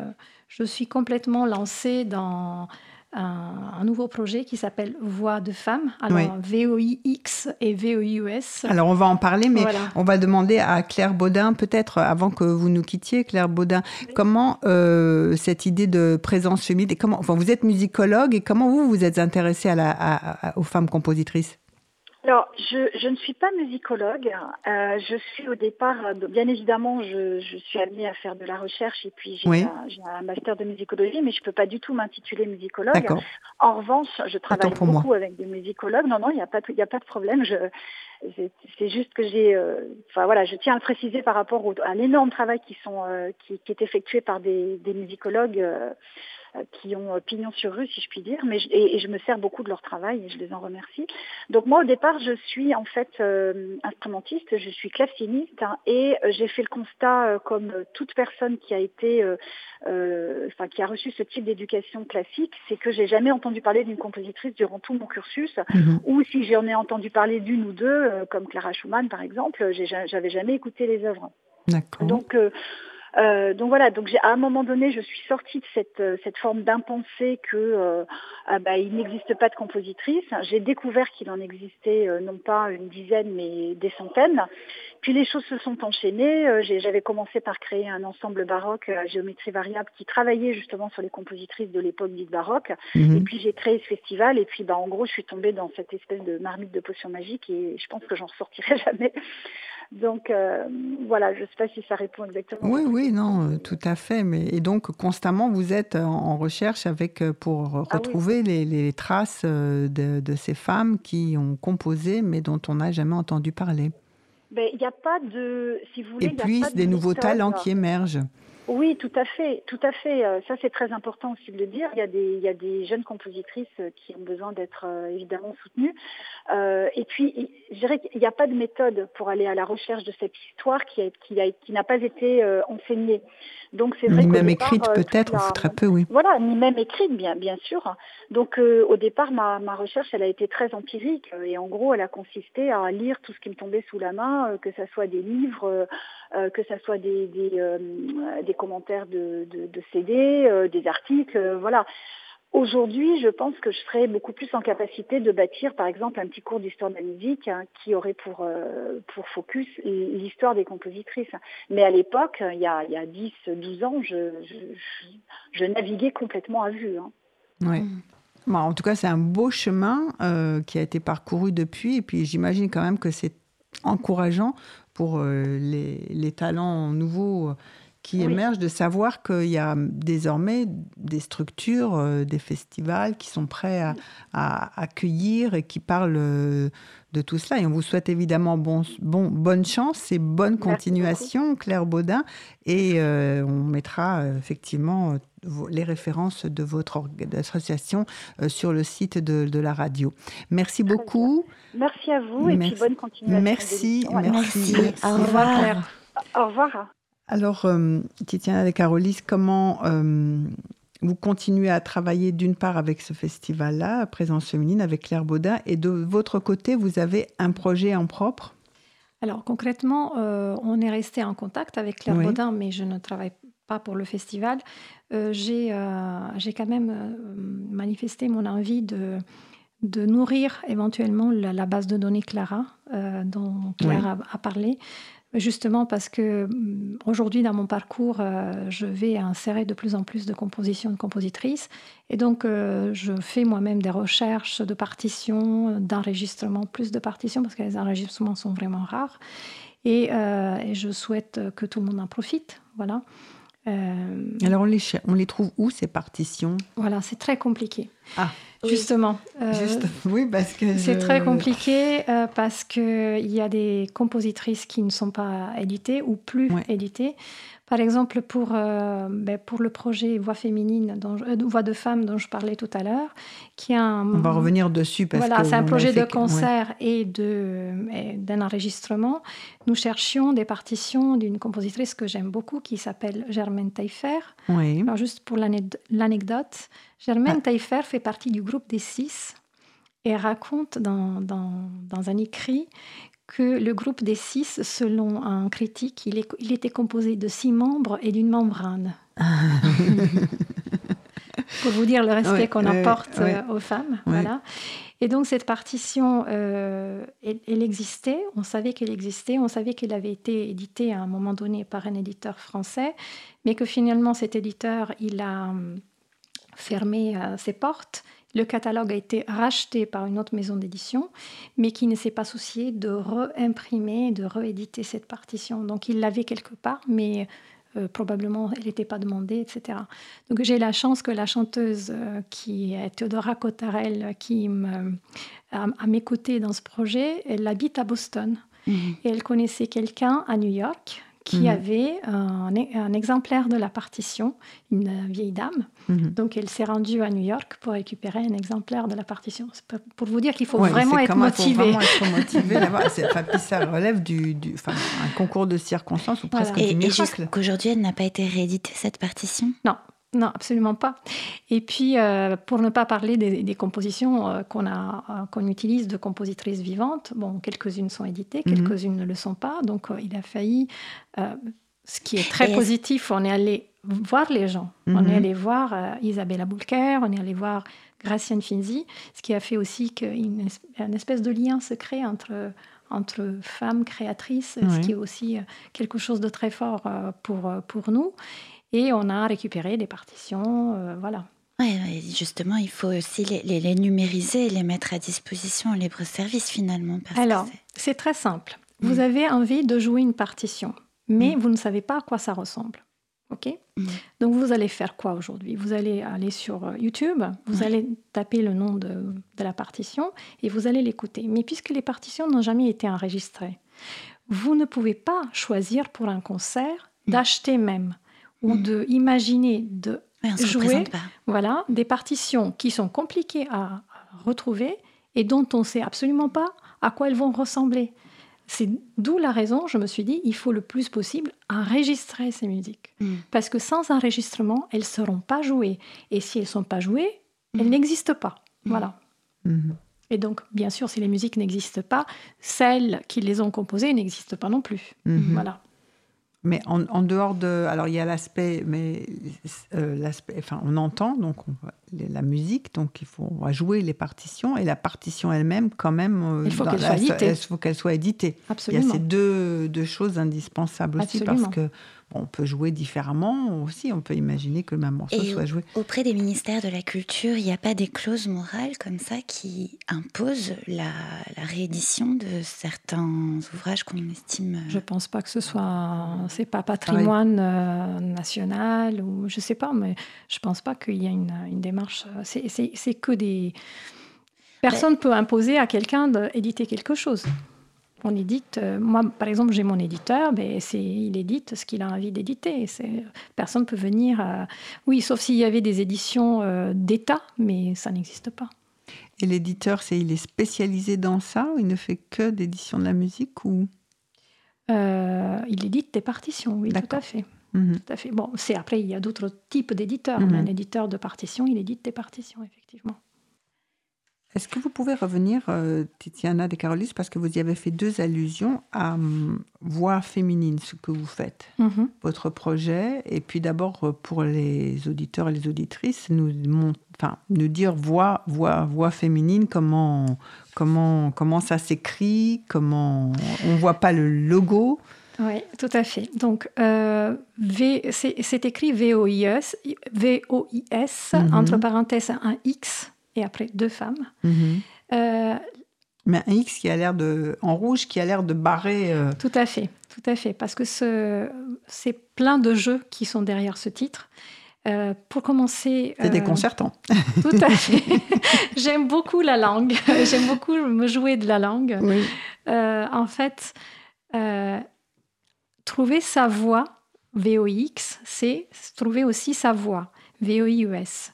je suis complètement lancée dans un, nouveau projet qui s'appelle Voix de femmes. Alors, VOIX et VOIUS. Alors, on va en parler, mais on va demander à Claire Baudin, peut-être avant que vous nous quittiez, Claire Baudin, comment euh, cette idée de présence féminine, et comment, enfin, vous êtes musicologue, et comment vous vous êtes intéressée à la, aux femmes compositrices? Alors, je, ne suis pas musicologue. Euh, je suis au départ, bien évidemment, je, suis amenée à faire de la recherche et puis j'ai un, master de musicologie, mais je ne peux pas du tout m'intituler musicologue. En revanche, je travaille beaucoup avec des musicologues. Non, non, il n'y a, pas de, a pas de problème. c'est juste que j'ai, euh, enfin voilà, je tiens à le préciser par rapport à un énorme travail qui, sont, euh, qui, est effectué par des, musicologues euh, qui ont euh, pignon sur rue, si je puis dire, mais et, je me sers beaucoup de leur travail et je les en remercie. Donc moi, au départ, je suis en fait euh, instrumentiste, je suis claveciniste hein, et j'ai fait le constat, comme toute personne qui a été, enfin qui a reçu ce type d'éducation classique, c'est que j'ai jamais entendu parler d'une compositrice durant tout mon cursus, mhm. ou si j'en ai entendu parler d'une ou deux, comme Clara Schumann par exemple, j'avais jamais écouté les œuvres. Donc euh, donc voilà, donc à un moment donné, je suis sortie de cette, euh, cette forme d'impensée que euh, ah bah, il n'existe pas de compositrice. J'ai découvert qu'il en existait non pas une dizaine, mais des centaines. Puis les choses se sont enchaînées. J'avais commencé par créer un ensemble baroque à géométrie variable qui travaillait justement sur les compositrices de l'époque dite baroque. Mhm. Et puis j'ai créé ce festival. Et puis bah, en gros, je suis tombée dans cette espèce de marmite de potion magique et je pense que j'en sortirai jamais. Donc voilà, je ne sais pas si ça répond exactement. Oui, oui, oui, non, tout à fait. Mais, et donc, constamment, vous êtes en recherche avec, pour ah retrouver les, traces de, de, ces femmes qui ont composé, mais dont on n'a jamais entendu parler. Ben, il n'y a pas de, si vous voulez, et puis des nouveaux talents qui émergent. Oui, tout à fait, tout à fait. Euh, ça, c'est très important aussi de le dire. Il y a des, il y a des jeunes compositrices euh, qui ont besoin d'être euh, évidemment soutenues. et puis, je dirais qu'il n'y a pas de méthode pour aller à la recherche de cette histoire qui, a, qui, a, qui n'a pas été enseignée. Donc c'est vrai ni même écrite peut-être, ou très peu, oui. Voilà, ni même écrite, bien, bien sûr. Donc au départ, ma, ma, recherche, elle a été très empirique et en gros, elle a consisté à lire tout ce qui me tombait sous la main, que ce soit des livres, que ce soit des, des, des commentaires de, de, CD, euh, des articles, euh, voilà. Aujourd'hui, je pense que je serais beaucoup plus en capacité de bâtir, par exemple, un petit cours d'histoire de la musique hein, qui aurait pour, euh, pour focus l'histoire des compositrices. Mais à l'époque, il, y a, il y a 10, 12 ans, je, je, naviguais complètement à vue. Hein. Oui. Bon, en tout cas, c'est un beau chemin qui a été parcouru depuis. Et puis, j'imagine quand même que c'est encourageant pour les, les, talents nouveaux qui émerge de savoir qu'il y a désormais des structures, euh, des festivals qui sont prêts à, accueillir et qui parlent euh, de tout cela. Et on vous souhaite évidemment bon, bon, bonne chance et bonne continuation, Claire Baudin. Et euh, on mettra effectivement les références de votre association sur le site de, la radio. Merci beaucoup. Merci à vous et puis bonne continuation. Merci, merci. Au revoir. Claire. Au revoir. Alors, euh, Titiana de Carolis, comment euh, vous continuez à travailler d'une part avec ce festival-là, Présence féminine, avec Claire Baudin, et de votre côté, vous avez un projet en propre? Alors, concrètement, euh, on est resté en contact avec Claire Baudin, mais je ne travaille pas pour le festival. J'ai quand même manifesté mon envie de de nourrir éventuellement la, base de données Clara, dont Claire a, parlé, Justement parce que mm, aujourd'hui dans mon parcours, euh, je vais insérer de plus en plus de compositions de compositrices et donc euh, je fais moi-même des recherches de partitions, d'enregistrements, plus de partitions parce que les enregistrements sont vraiment rares et, euh, et je souhaite que tout le monde en profite. Voilà. Alors on les, on les trouve où ces partitions? Voilà, c'est très compliqué. Ah. Justement. Euh, oui, parce que. C'est très compliqué euh, parce qu'il y a des compositrices qui ne sont pas éditées ou plus éditées. Par exemple, pour, euh, ben, pour le projet Voix féminine, dont Voix de femme dont je parlais tout à l'heure, qui a un, On va revenir dessus parce voilà, c'est un projet de concert et, d'un enregistrement. Nous cherchions des partitions d'une compositrice que j'aime beaucoup qui s'appelle Germaine Taillefer. Oui. Alors, juste pour l'anecdote, Germaine ah. Taillefer fait partie du groupe des six et raconte dans, dans, dans un écrit que le groupe des six, selon un critique, il, il était composé de six membres et d'une membrane. Pour vous dire le respect qu'on apporte euh, aux femmes. Voilà. Et donc cette partition, euh, elle, existait, on savait qu'elle existait, on savait qu'elle avait été éditée à un moment donné par un éditeur français, mais que finalement cet éditeur, il a hum, fermé euh, ses portes le catalogue a été racheté par une autre maison d'édition, mais qui ne s'est pas soucié de réimprimer, de rééditer cette partition. Donc il l'avait quelque part, mais euh, probablement elle n'était pas demandée, etc. Donc j'ai la chance que la chanteuse euh, qui est Theodora Cottarel, qui à, mes côtés dans ce projet, elle habite à Boston. Mmh. Et elle connaissait quelqu'un à New York qui mhm. avait un, exemplaire de la partition, une vieille dame. Mhm. Donc elle s'est rendue à New York pour récupérer un exemplaire de la partition. Pour vous dire qu'il faut, vraiment être motivé. Il faut vraiment être motivé. ça relève du, du un concours de circonstances ou presque du miracle. Et qu'aujourd'hui, elle n'a pas été rééditée, cette partition? Non, non, absolument pas. Et puis, euh, pour ne pas parler des, compositions euh, qu'on a, euh, qu'on utilise de compositrices vivantes, bon, quelques-unes sont éditées, mhm. quelques-unes ne le sont pas. Donc, il a failli, ce qui est très positif, on est allé voir les gens. On est mhm. allé voir Isabella Boulker, on est allé voir Graciane Finzi, ce qui a fait aussi qu'une espèce de lien se crée entre entre femmes créatrices, ce qui est aussi quelque chose de très fort pour, pour nous. Et on a récupéré des partitions, euh, voilà. Oui, justement, il faut aussi les, les, numériser et les mettre à disposition en libre service finalement. Alors, c'est très simple. Vous mm. avez envie de jouer une partition, mais mm. vous ne savez pas à quoi ça ressemble. Ok? Mm. Donc vous allez faire quoi aujourd'hui? Vous allez aller sur euh, YouTube, vous allez taper le nom de, la partition et vous allez l'écouter. Mais puisque les partitions n'ont jamais été enregistrées, vous ne pouvez pas choisir pour un concert d'acheter même ou mm. de imaginer de jouer voilà, des partitions qui sont compliquées à retrouver et dont on ne sait absolument pas à quoi elles vont ressembler. C'est d'où la raison, je me suis dit, il faut le plus possible enregistrer ces musiques. Mm. Parce que sans enregistrement, elles ne seront pas jouées. Et si elles ne sont pas jouées, elles mm. n'existent pas. Voilà. Mm-hmm. Et donc, bien sûr, si les musiques n'existent pas, celles qui les ont composées n'existent pas non plus. Mm-hmm. Voilà. Mais en, dehors de, alors il y a l'aspect, mais euh, l'aspect, enfin on entend donc la musique, donc il faut jouer les partitions et la partition elle-même quand même. Euh, il faut qu'elle soit éditée. Il faut qu'elle soit éditée. Absolument. Il y a ces deux, deux choses indispensables aussi parce que on peut jouer différemment aussi. On peut imaginer que le même morceau soit joué. Auprès des ministères de la Culture, il n'y a pas des clauses morales comme ça qui imposent la, réédition de certains ouvrages qu'on estime. Euh, je ne pense pas que ce soit. C'est pas patrimoine euh, national ou je sais pas, mais je pense pas qu'il y ait une, une démarche. C'est que des. Personne ne peut imposer à quelqu'un d'éditer quelque chose on édite. Euh, moi, par exemple, j'ai mon éditeur, mais c'est, il édite ce qu'il a envie d'éditer. C'est, personne ne peut venir. Oui, sauf s'il y avait des éditions euh, d'État, mais ça n'existe pas. Et l'éditeur, c'est, il est spécialisé dans ça ou il ne fait que d'édition de la musique ou? Euh, Il édite des partitions, oui, tout à fait. Mhm. Tout à fait. Bon, c'est après, il y a d'autres types d'éditeurs. Mhm. Un éditeur de partitions, il édite des partitions, effectivement. Est-ce que vous pouvez revenir, euh, Titiana de Carolis, parce que vous y avez fait deux allusions à hum, voix féminine, ce que vous faites, mhm. votre projet, et puis d'abord euh, pour les auditeurs et les auditrices, nous, dire voix, voix, voix féminine, comment, comment, comment ça s'écrit, comment on ne voit pas le logo. Oui, tout à fait. Donc, euh, c'est écrit V-O-I-S, V-O-I-S, mhm. entre parenthèses un X et après deux femmes. Mhm. Euh, mais un X qui a l'air de, en rouge, qui a l'air de barrer. Euh, tout à fait, tout à fait, parce que c'est plein de jeux qui sont derrière ce titre. Euh, pour commencer. C'est déconcertant. Tout à fait. J'aime beaucoup la langue. J'aime beaucoup me jouer de la langue. Oui. en fait, trouver sa voix, VOX, c'est trouver aussi sa voix, VOIUS.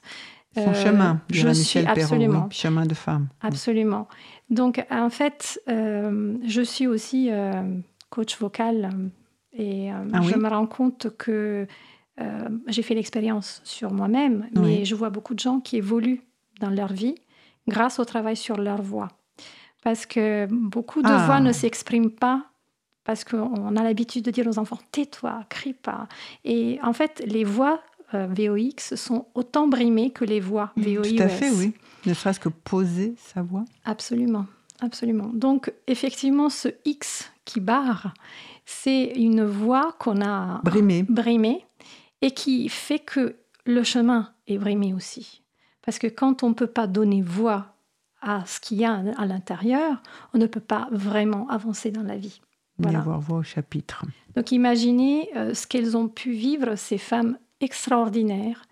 Son chemin, je Michel absolument, chemin de femme. Absolument. Donc, en fait, euh, je suis aussi euh, coach vocal et euh, ah je me rends compte que j'ai fait l'expérience sur moi-même, mais je vois beaucoup de gens qui évoluent dans leur vie grâce au travail sur leur voix. Parce que beaucoup de ah. voix ne s'expriment pas parce qu'on a l'habitude de dire aux enfants tais-toi, crie pas. Et en fait, les voix euh, VOX sont autant brimées que les voix VOIS. Tout à fait, oui. Ne serait-ce que poser sa voix. Absolument, absolument. Donc, effectivement, ce X qui barre, c'est une voix qu'on a brimée. brimée et qui fait que le chemin est brimé aussi. Parce que quand on ne peut pas donner voix à ce qu'il y a à l'intérieur, on ne peut pas vraiment avancer dans la vie. Voilà. avoir voix au chapitre. Donc imaginez euh, ce qu'elles ont pu vivre, ces femmes extraordinaire,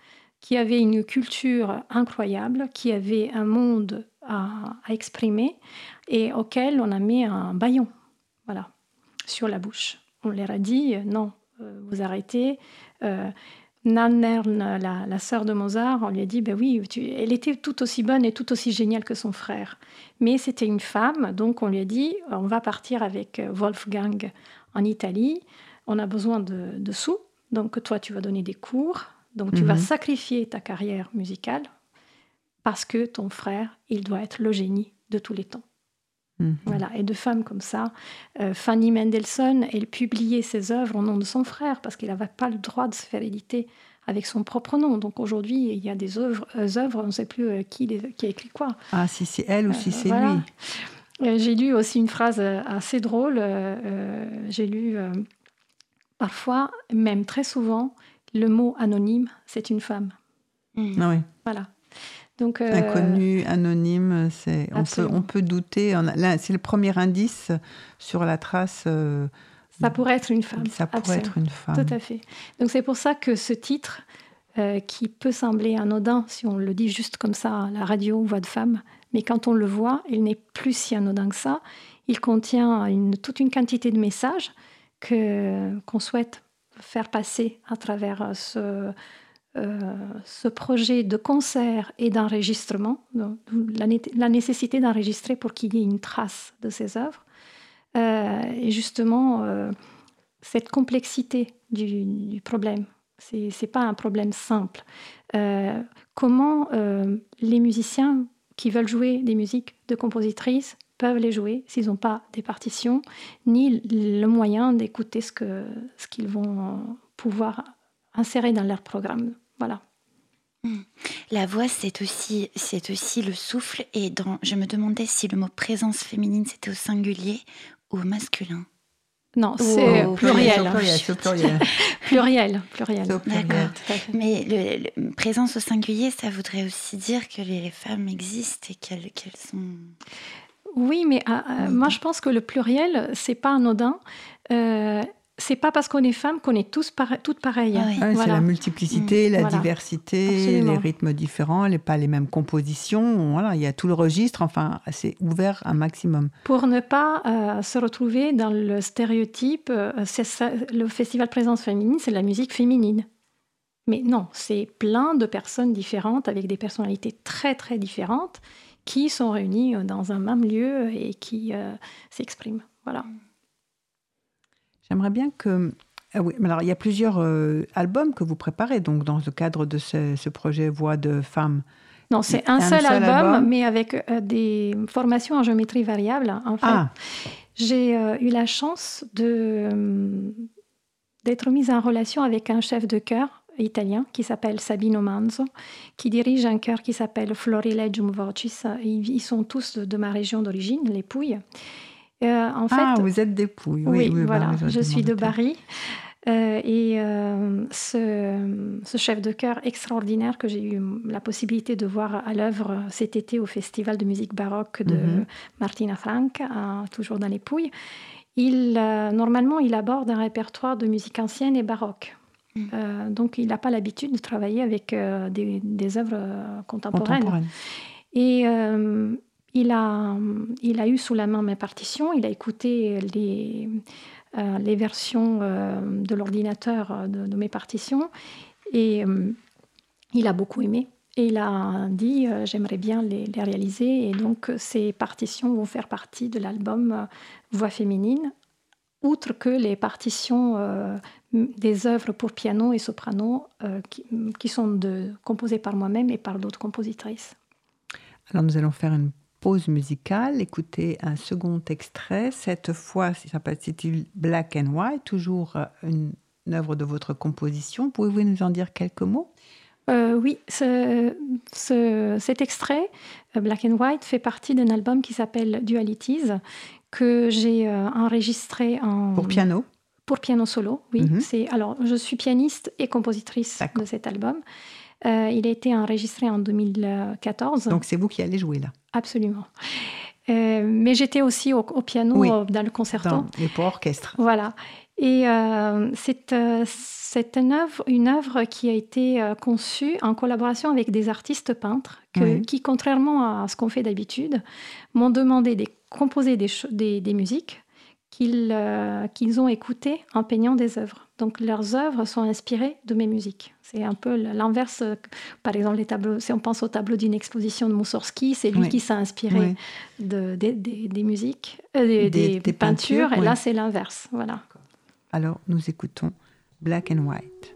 qui avait une culture incroyable, qui avait un monde à, exprimer et auquel on a mis un baillon, voilà, sur la bouche. On leur a dit euh, non, euh, vous arrêtez. Euh, Nannern, la, sœur de Mozart, on lui a dit ben oui, elle était tout aussi bonne et tout aussi géniale que son frère. Mais c'était une femme, donc on lui a dit on va partir avec Wolfgang en Italie, on a besoin de, de sous, donc toi, tu vas donner des cours, donc tu vas mhm. sacrifier ta carrière musicale parce que ton frère, il doit être le génie de tous les temps. Mhm. Voilà, et de femmes comme ça, euh, Fanny Mendelssohn, elle publiait ses œuvres au nom de son frère parce qu'elle n'avait pas le droit de se faire éditer avec son propre nom. Donc aujourd'hui, il y a des œuvres, euh, œuvres on ne sait plus euh, qui, qui, a écrit quoi. Ah, si c'est elle ou si c'est lui. J'ai lu aussi une phrase assez drôle. J'ai lu Parfois, même très souvent, le mot anonyme, c'est une femme. Hmm. Ah oui. Voilà. Donc, euh, Inconnu, anonyme, on peut, on peut douter. C'est le premier indice sur la trace euh, Ça pourrait être une femme. Ça pourrait être une femme. Tout à fait. Donc c'est pour ça que ce titre, euh, qui peut sembler anodin si on le dit juste comme ça à la radio, voix de femme, mais quand on le voit, il n'est plus si anodin que ça. Il contient une, toute une quantité de messages qu'on souhaite faire passer à travers ce, euh, ce projet de concert et d'enregistrement, la, nécessité d'enregistrer pour qu'il y ait une trace de ces œuvres. Euh, et justement, euh, cette complexité du, du problème, ce n'est pas un problème simple. comment les musiciens qui veulent jouer des musiques de compositrices peuvent les jouer s'ils n'ont pas des partitions, ni le moyen d'écouter ce qu'ils ce qu'ils vont pouvoir insérer dans leur programme. Voilà. Hmm. La voix, c'est aussi, c'est aussi le souffle. Et dans, je me demandais si le mot présence féminine, c'était au singulier ou au masculin. Non, c'est pluriel. Pluriel, pluriel. pluriel, D'accord. Mais le, présence au singulier, ça voudrait aussi dire que les femmes existent et qu'elles sont. Oui, mais euh, euh, moi je pense que le pluriel, c'est pas anodin. Euh, c'est pas parce qu'on est femme qu'on est tous toutes pareilles. Ah c'est la multiplicité, mm. la diversité, les rythmes différents, les, pas les mêmes compositions. Voilà, il y a tout le registre. Enfin, c'est ouvert un maximum. Pour ne pas euh, se retrouver dans le stéréotype, euh, le festival Présence féminine, c'est la musique féminine. Mais non, c'est plein de personnes différentes avec des personnalités très très différentes qui sont réunies dans un même lieu et qui euh, s'expriment. Voilà. J'aimerais bien que. Ah oui, alors il y a plusieurs euh, albums que vous préparez donc dans le cadre de ce, projet Voix de femmes. Non, c'est un, seul, album, mais avec euh, des formations en géométrie variable. En fait, ah. j'ai euh, eu la chance de d'être mise en relation avec un chef de chœur italien qui s'appelle Sabino Manzo, qui dirige un chœur qui s'appelle Florilegium Vocis. Ils, sont tous de ma région d'origine, les Pouilles. Euh, en ah, vous êtes des Pouilles. Oui, voilà. je suis de Bari. Euh, et euh, ce, ce, chef de chœur extraordinaire que j'ai eu la possibilité de voir à l'œuvre cet été au Festival de musique baroque de mhm. Martina Frank, toujours dans les Pouilles, il, normalement, il aborde un répertoire de musique ancienne et baroque. Mhm. donc, il n'a pas l'habitude de travailler avec des, des, œuvres contemporaines. contemporaines. Et il a, il a eu sous la main mes partitions, il a écouté les, euh, les versions euh, de l'ordinateur de, mes partitions et euh, il a beaucoup aimé. Et il a dit j'aimerais bien les, les, réaliser et donc ces partitions vont faire partie de l'album Voix féminine, outre que les partitions des œuvres pour piano et soprano qui, qui, sont de, composées par moi-même et par d'autres compositrices. Alors nous allons faire une pause musicale, écoutez un second extrait. Cette fois, ça s'intitule Black and White, toujours euh, une, œuvre de votre composition. Pouvez-vous nous en dire quelques mots? Euh, oui, ce, cet extrait, euh, Black and White, fait partie d'un album qui s'appelle Dualities, que j'ai enregistré en... Pour piano Pour piano solo, oui. Mhm. C'est Alors, je suis pianiste et compositrice de cet album. Euh, il a été enregistré en 2014. Donc c'est vous qui allez jouer là Absolument. Euh, mais j'étais aussi au, piano euh, dans le concerto. et pour orchestre. Voilà. Et c'est, c'est une, œuvre, une œuvre qui a été conçue en collaboration avec des artistes peintres qui, contrairement à ce qu'on fait d'habitude, m'ont demandé de composer des, des, des musiques qu'ils, qu'ils ont écoutées en peignant des œuvres. Donc leurs œuvres sont inspirées de mes musiques. C'est un peu l'inverse. Par exemple, les tableaux, si on pense au tableau d'une exposition de Moussorski, c'est lui qui s'est inspiré de, des musiques, euh, des, peintures, et là c'est l'inverse. Voilà. Alors nous écoutons Black and White.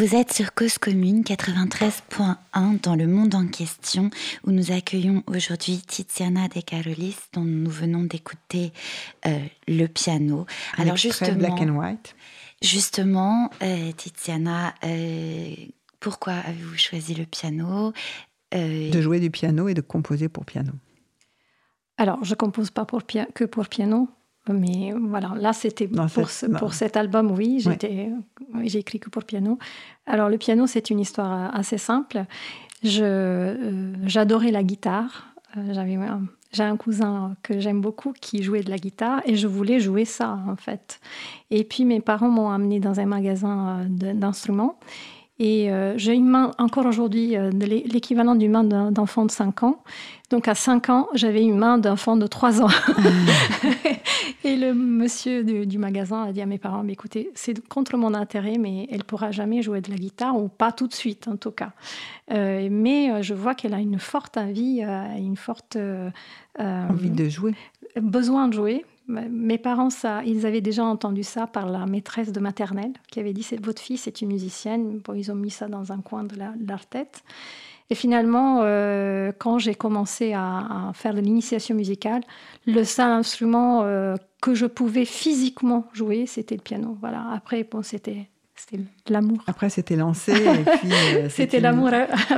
Vous êtes sur Cause Commune 93.1 dans le monde en question où nous accueillons aujourd'hui Tiziana De Carolis dont nous venons d'écouter euh, le piano. Alors justement, black and white. Justement, euh, Tiziana, euh, pourquoi avez-vous choisi le piano De jouer du piano et de composer pour piano. Alors, je compose pas pour que pour piano. Mais voilà, là, c'était pour, pour cet album, oui, j'ai écrit que pour piano. Alors, le piano, c'est une histoire assez simple. Euh, j'adorais la guitare. Euh, j'avais j'ai un cousin que j'aime beaucoup qui jouait de la guitare et je voulais jouer ça en fait. Et puis mes parents m'ont amené dans un magasin euh, d'instruments et euh, j'ai une main, encore aujourd'hui, euh, l'équivalent d'une main d'enfant de 5 ans. Donc à 5 ans, j'avais une main d'enfant de 3 ans. et le monsieur du, magasin a dit à mes parents, mais écoutez, c'est contre mon intérêt, mais elle pourra jamais jouer de la guitare, ou pas tout de suite en tout cas. Euh, mais je vois qu'elle a une forte envie, une forte... envie de jouer. Besoin de jouer. Mes parents, ça, ils avaient déjà entendu ça par la maîtresse de maternelle qui avait dit c'est votre fille, c'est une musicienne. Bon, ils ont mis ça dans un coin de, leur tête. Et finalement, euh, quand j'ai commencé à, faire de l'initiation musicale, le seul instrument euh, que je pouvais physiquement jouer, c'était le piano. Voilà. Après, bon, c'était c'était l'amour. Après, c'était lancé. Euh, c'était l'amour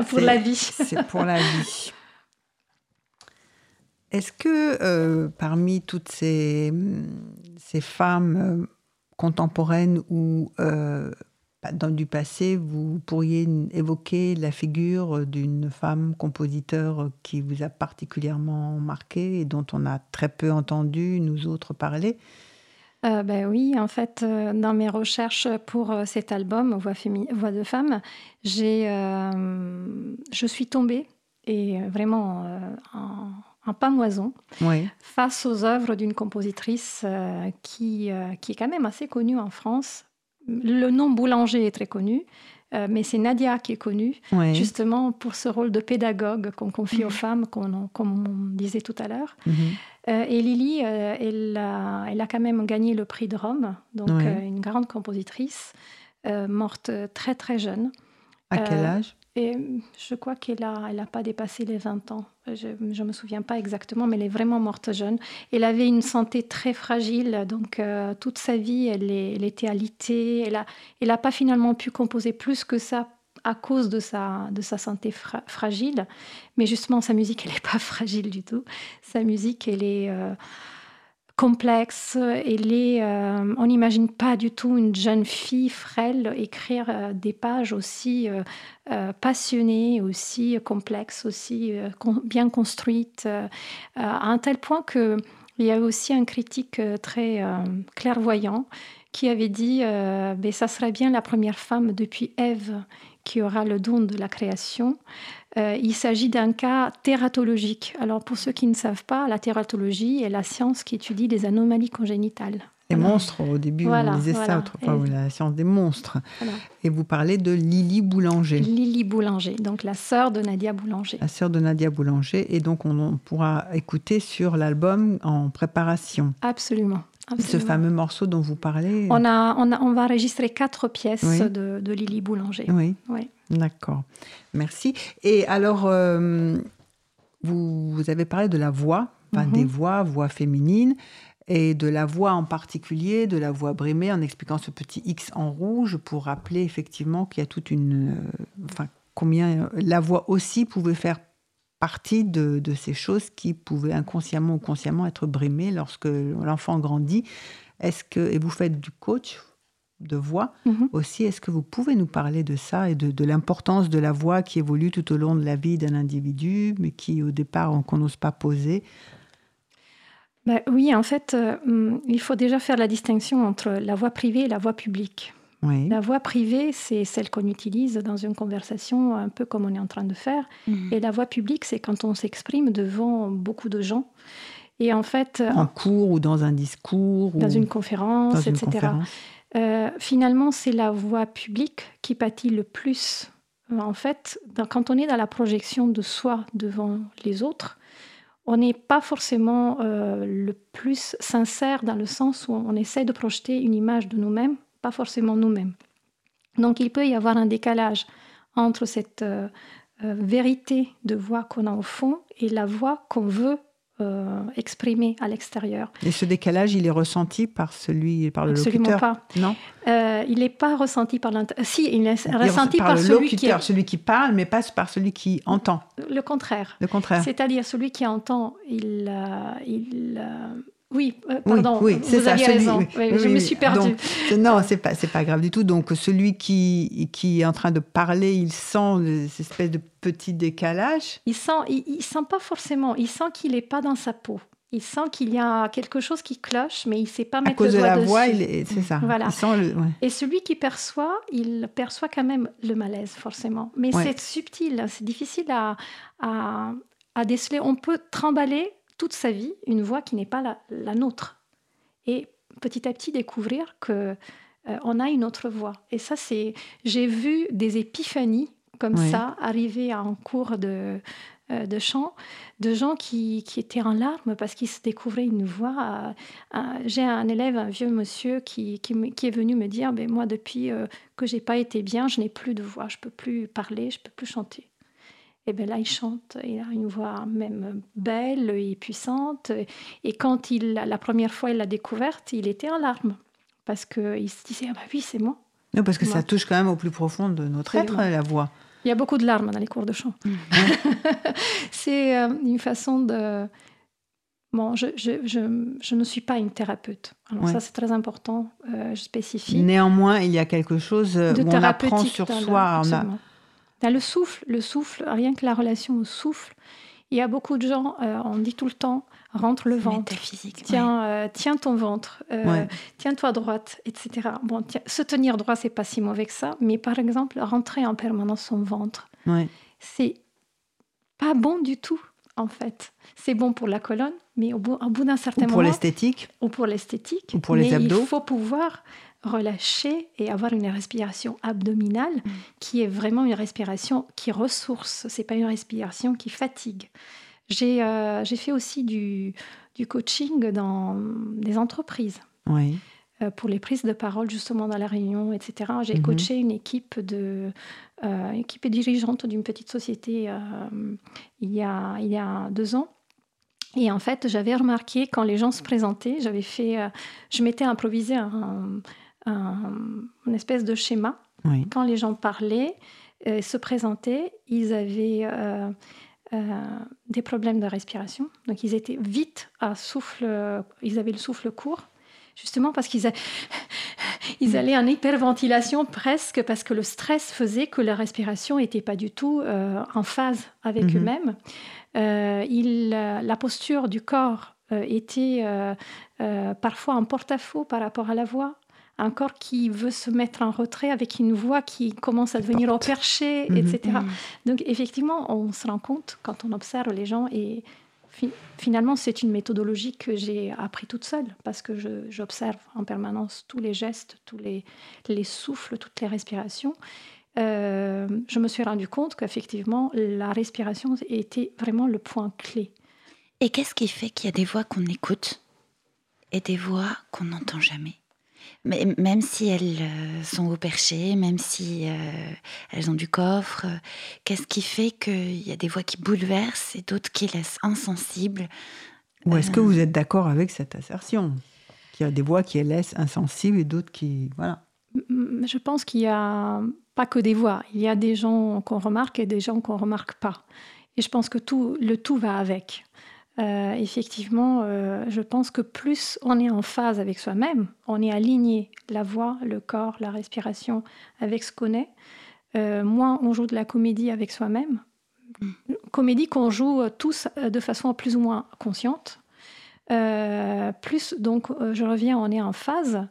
pour la vie. C'est pour la vie. Est-ce que euh, parmi toutes ces, ces femmes euh, contemporaines ou dans du passé, vous pourriez évoquer la figure d'une femme compositeur qui vous a particulièrement marqué et dont on a très peu entendu nous autres parler? Ben oui, en fait, dans mes recherches pour cet album Voix, Voix de femme, j'ai, je suis tombée et vraiment en en pamoison face aux œuvres d'une compositrice euh, qui, euh, qui est quand même assez connue en France. Le nom Boulanger est très connu, euh, mais c'est Nadia qui est connue, justement pour ce rôle de pédagogue qu'on confie aux mhm. femmes, comme on disait tout à l'heure. Mhm. et Lily, elle, a, elle, a, quand même gagné le prix de Rome, donc une grande compositrice, morte très très jeune. À quel âge? Et je crois qu'elle n'a elle a pas dépassé les 20 ans. Je ne me souviens pas exactement, mais elle est vraiment morte jeune. Elle avait une santé très fragile, donc euh, toute sa vie, elle, était alitée. Elle n'a elle pas finalement pu composer plus que ça à cause de sa, de sa santé fragile. Mais justement, sa musique, elle n'est pas fragile du tout. Sa musique, elle est... Euh, complexe. est, euh, on n'imagine pas du tout une jeune fille frêle écrire euh, des pages aussi euh, passionnées, aussi complexes, aussi bien construites, à un tel point que il y a aussi un critique très clairvoyant qui avait dit ben, ça serait bien la première femme depuis Ève qui aura le don de la création. Euh, il s'agit d'un cas tératologique. Alors pour ceux qui ne savent pas, la tératologie est la science qui étudie les anomalies congénitales. Les monstres, au début, on disait ça autrefois, la science des monstres. Et vous parlez de Lily Boulanger. Lily Boulanger, donc la sœur de Nadia Boulanger. La sœur de Nadia Boulanger, et donc on, pourra écouter sur l'album en préparation. Absolument. Ce fameux morceau dont vous parlez. On, a, on, a, on va enregistrer quatre pièces de, de, Lily Boulanger. Oui. oui. D'accord. Merci. Et alors, euh, vous, vous, avez parlé de la voix, enfin, des mhm. voix, voix féminines, et de la voix en particulier, de la voix brimée, en expliquant ce petit X en rouge pour rappeler effectivement qu'il y a toute une. Euh, enfin, combien la voix aussi pouvait faire partie de, de, ces choses qui pouvaient inconsciemment ou consciemment être brimées lorsque l'enfant grandit. Est-ce que et vous faites du coach de voix mhm. aussi. Est-ce que vous pouvez nous parler de ça et de, l'importance de la voix qui évolue tout au long de la vie d'un individu, mais qui au départ qu'on n'ose pas poser? Ben Oui, en fait, euh, hum, il faut déjà faire la distinction entre la voix privée et la voix publique. La voix privée, c'est celle qu'on utilise dans une conversation, un peu comme on est en train de faire. Mhm. Et la voix publique, c'est quand on s'exprime devant beaucoup de gens. Et en fait, en cours ou dans un discours, dans une conférence, etc. Euh, finalement, c'est la voix publique qui pâtit le plus. En fait, quand on est dans la projection de soi devant les autres, on n'est pas forcément euh, le plus sincère dans le sens où on essaie de projeter une image de nous-mêmes, pas forcément nous-mêmes. Donc il peut y avoir un décalage entre cette euh, euh, vérité de voix qu'on a au fond et la voix qu'on veut euh, exprimer à l'extérieur. Et ce décalage, il est ressenti par celui, par le Absolument locuteur pas. Non. il n'est pas ressenti par l'interlocuteur. Si, il est ressenti par, le celui locuteur, qui celui qui parle, mais pas par celui qui entend. Le contraire. Le contraire. C'est-à-dire celui qui entend, il, il oui, euh, pardon, oui, c'est ça, raison. je me suis perdue. non, c'est pas, c'est pas grave du tout. Donc celui qui, qui est en train de parler, il sent cette espèce de petit décalage. Il sent, il, sent pas forcément. Il sent qu'il n'est pas dans sa peau. Il sent qu'il y a quelque chose qui cloche, mais il ne sait pas mettre le doigt dessus. À cause de la voix, c'est ça. Voilà. Et celui qui perçoit, il perçoit quand même le malaise, forcément. Mais c'est subtil, c'est difficile à, à, à déceler. On peut trimballer toute sa vie une voix qui n'est pas la, nôtre. Et petit à petit découvrir que euh, on a une autre voix. Et ça, c'est, j'ai vu des épiphanies comme ça arriver en cours de, euh, de chant, de gens qui, qui, étaient en larmes parce qu'ils se découvraient une voix. Euh, j'ai un élève, un vieux monsieur, qui, qui, est venu me dire, ben, moi, depuis que j'ai pas été bien, je n'ai plus de voix, je peux plus parler, je peux plus chanter et bien là, il chante, il a une voix même belle et puissante. Et quand il, la première fois il l'a découverte, il était en larmes, parce qu'il se disait, ah bah oui, c'est moi. Non, parce que ça touche quand même au plus profond de notre être, la voix. Il y a beaucoup de larmes dans les cours de chant. Mmh. c'est euh, une façon de... Bon, je, je, je, ne suis pas une thérapeute. Alors ça, c'est très important, euh, je spécifie. Néanmoins, il y a quelque chose euh, où on apprend sur soi. On a le souffle, le souffle, rien que la relation au souffle. Il y a beaucoup de gens, euh, on dit tout le temps, rentre le ventre. Tiens, euh, tiens ton ventre, euh, tiens-toi droite, etc. Bon, se tenir droit, c'est pas si mauvais que ça, mais par exemple, rentrer en permanence son ventre, c'est pas bon du tout, en fait. C'est bon pour la colonne, mais au bout, d'un certain moment. Pour l'esthétique. Ou pour l'esthétique. Ou pour les abdos. Il faut pouvoir relâcher et avoir une respiration abdominale mm. qui est vraiment une respiration qui ressource. C'est pas une respiration qui fatigue. J'ai euh, fait aussi du, du, coaching dans des entreprises. Oui. Euh, pour les prises de parole justement dans la réunion, etc. J'ai mm-hmm. coaché une équipe de euh, équipe dirigeante d'une petite société il, y a, il y a deux ans. Et en fait, j'avais remarqué quand les gens se présentaient, j'avais fait, je m'étais improvisé un, un, une espèce de schéma. Quand les gens parlaient, euh, se présentaient, ils avaient euh, euh, des problèmes de respiration. Donc ils étaient vite à souffle, ils avaient le souffle court, justement parce qu'ils ils allaient en hyperventilation presque parce que le stress faisait que la respiration n'était pas du tout en phase avec mm-hmm. eux-mêmes. La posture du corps était parfois en porte-à-faux par rapport à la voix un corps qui veut se mettre en retrait avec une voix qui commence à devenir au perché, mhm. etc. Mhm. Donc effectivement, on se rend compte quand on observe les gens et finalement c'est une méthodologie que j'ai appris toute seule parce que j'observe en permanence tous les gestes, tous les, les souffles, toutes les respirations. Euh, je me suis rendu compte qu'effectivement la respiration était vraiment le point clé. Et qu'est-ce qui fait qu'il y a des voix qu'on écoute et des voix qu'on n'entend jamais? Mais même si elles euh, sont au perché, même si euh, elles ont du coffre, euh, qu'est-ce qui fait qu'il y a des voix qui bouleversent et d'autres qui laissent insensibles Ou est-ce que vous êtes d'accord avec cette assertion? Qu'il y a des voix qui laissent insensibles et d'autres qui... Voilà. Je pense qu'il n'y a pas que des voix. Il y a des gens qu'on remarque et des gens qu'on ne remarque pas. Et je pense que tout, le tout va avec. Euh, effectivement, euh, je pense que plus on est en phase avec soi-même, on est aligné, la voix, le corps, la respiration avec ce qu'on est, euh, moins on joue de la comédie avec soi-même. Comédie qu'on joue tous de façon plus ou moins consciente. plus, donc, je reviens, on est en phase.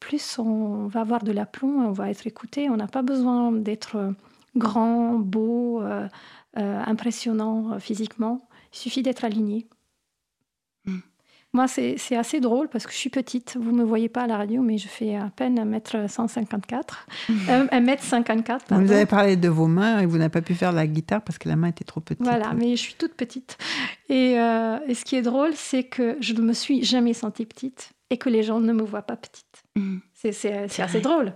plus on va avoir de l'aplomb, on va être écouté. On n'a pas besoin d'être grand, beau, impressionnant physiquement il suffit d'être aligné. Hmm. Moi, c'est assez drôle parce que je suis petite. Vous ne me voyez pas à la radio, mais je fais à peine 1m154. 1m54. Vous avez parlé de vos mains et vous n'avez pas pu faire la guitare parce que la main était trop petite. Voilà, mais je suis toute petite. Et, euh, et ce qui est drôle, c'est que je ne me suis jamais sentie petite et que les gens ne me voient pas petite. Hmm. C'est assez drôle.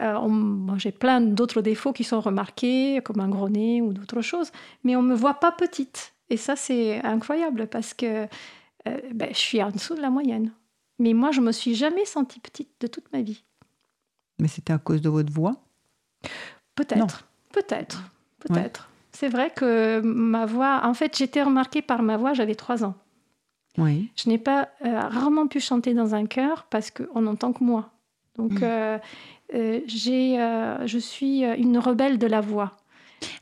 Euh, j'ai plein d'autres défauts qui sont remarqués, comme un gros nez ou d'autres choses, mais on ne me voit pas petite. Et ça, c'est incroyable parce que euh, ben, je suis en dessous de la moyenne. Mais moi, je me suis jamais sentie petite de toute ma vie. Mais c'était à cause de votre voix? Peut-être, peut-être, peut-être. C'est vrai que ma voix, en fait, j'étais remarquée par ma voix, j'avais trois ans. Oui. Je n'ai pas euh, rarement pu chanter dans un chœur parce qu'on n'entend que moi. Donc, mm. euh, euh, j'ai, je suis une rebelle de la voix.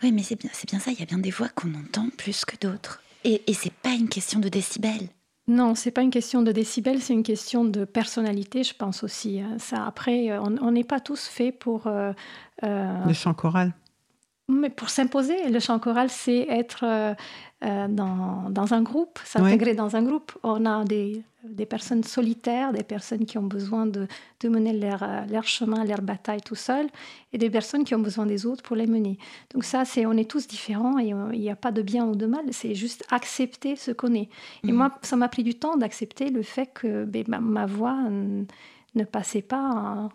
Oui, mais c'est bien, c'est bien ça. Il y a bien des voix qu'on entend plus que d'autres. Et, et c'est pas une question de décibels. Non, c'est pas une question de décibels, c'est une question de personnalité, je pense aussi. Hein. Ça, après, on n'est pas tous faits pour. Le chant choral. Mais pour s'imposer, le chant choral, c'est être euh, euh, dans, dans, un groupe, s'intégrer dans un groupe. On a des, des, personnes solitaires, des personnes qui ont besoin de, de mener leur, euh, leur, chemin, leur bataille tout seul, et des personnes qui ont besoin des autres pour les mener. Donc ça, c'est on est tous différents et il n'y a pas de bien ou de mal, c'est juste accepter ce qu'on est. Et mhm. moi, ça m'a pris du temps d'accepter le fait que ben, ma, ma, voix ne passait pas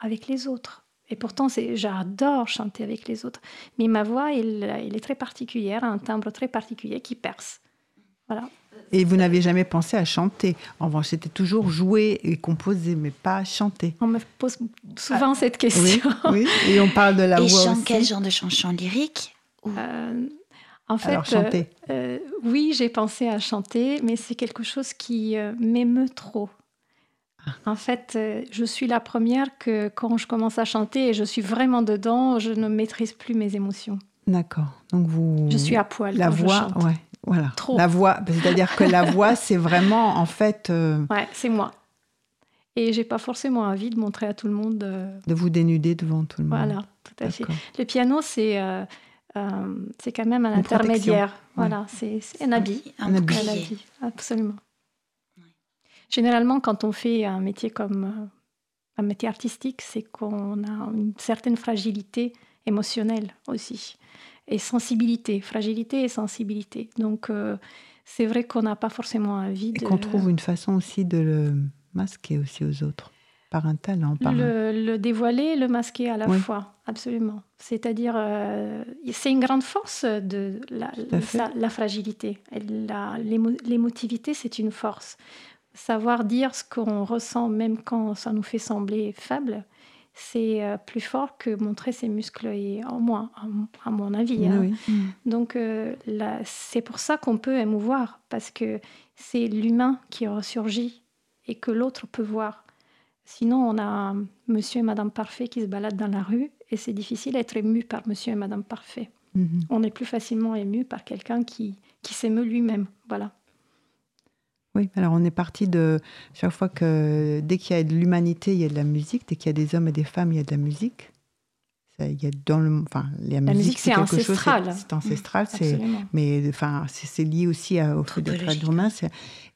avec les autres. Et pourtant, j'adore chanter avec les autres. Mais ma voix, elle, est très particulière, un timbre très particulier qui perce. Voilà. Et vous n'avez jamais pensé à chanter En revanche, c'était toujours jouer et composer, mais pas chanter. On me pose souvent ah, cette question. Oui, et on parle de la et voix aussi. quel genre de chanson lyrique euh, En fait, Alors, chanter. Euh, oui, j'ai pensé à chanter, mais c'est quelque chose qui euh, m'émeut trop. En fait, euh, je suis la première que quand je commence à chanter et je suis vraiment dedans, je ne maîtrise plus mes émotions. D'accord. Donc vous. Je suis à poil. La voix, ouais, voilà. Trop. La voix, c'est-à-dire que la voix, c'est vraiment en fait. Euh, ouais, c'est moi. Et j'ai pas forcément envie de montrer à tout le monde. Euh, de vous dénuder devant tout le monde. Voilà, tout à fait. Le piano, c'est c'est quand même un intermédiaire. Voilà, c'est un habit. Un, un habit, absolument. Généralement, quand on fait un métier comme euh, un métier artistique, c'est qu'on a une certaine fragilité émotionnelle aussi, et sensibilité, fragilité et sensibilité. Donc, euh, c'est vrai qu'on n'a pas forcément envie de... Et qu'on trouve une façon aussi de le masquer aussi aux autres, par un talent. Par le, dévoiler, le masquer à la fois, absolument. C'est-à-dire, euh, c'est une grande force de la, la fragilité. L'émotivité, c'est une force savoir dire ce qu'on ressent même quand ça nous fait sembler faible, c'est euh, plus fort que montrer ses muscles, et en moins, à mon avis. Hein. Mm. Donc euh, c'est pour ça qu'on peut émouvoir, parce que c'est l'humain qui ressurgit et que l'autre peut voir. Sinon, on a Monsieur et Madame Parfait qui se baladent dans la rue et c'est difficile d'être ému par Monsieur et Madame Parfait. Mm-hmm. On est plus facilement ému par quelqu'un qui, qui s'émeut lui-même. Voilà. Oui, alors on est parti de chaque fois que dès qu'il y a de l'humanité, il y a de la musique. Dès qu'il y a des hommes et des femmes, il y a de la musique. il y a dans le, enfin, la, musique, c'est ancestral. C'est ancestral, c'est, mais enfin, c'est lié aussi au fait d'être humain.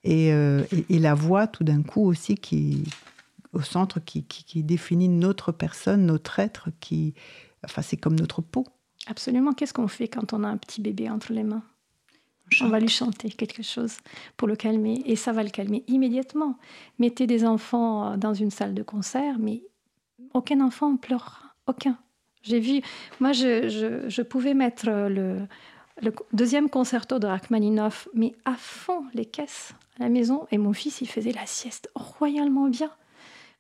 Et, euh, et, et, la voix, tout d'un coup aussi, qui au centre, qui, qui, qui, définit notre personne, notre être, qui, enfin, c'est comme notre peau. Absolument. Qu'est-ce qu'on fait quand on a un petit bébé entre les mains? On va lui chanter quelque chose pour le calmer et ça va le calmer immédiatement. Mettez des enfants dans une salle de concert, mais aucun enfant pleure, aucun. J'ai vu, moi je, pouvais mettre le, deuxième concerto de Rachmaninoff, mais à fond les caisses à la maison et mon fils il faisait la sieste royalement bien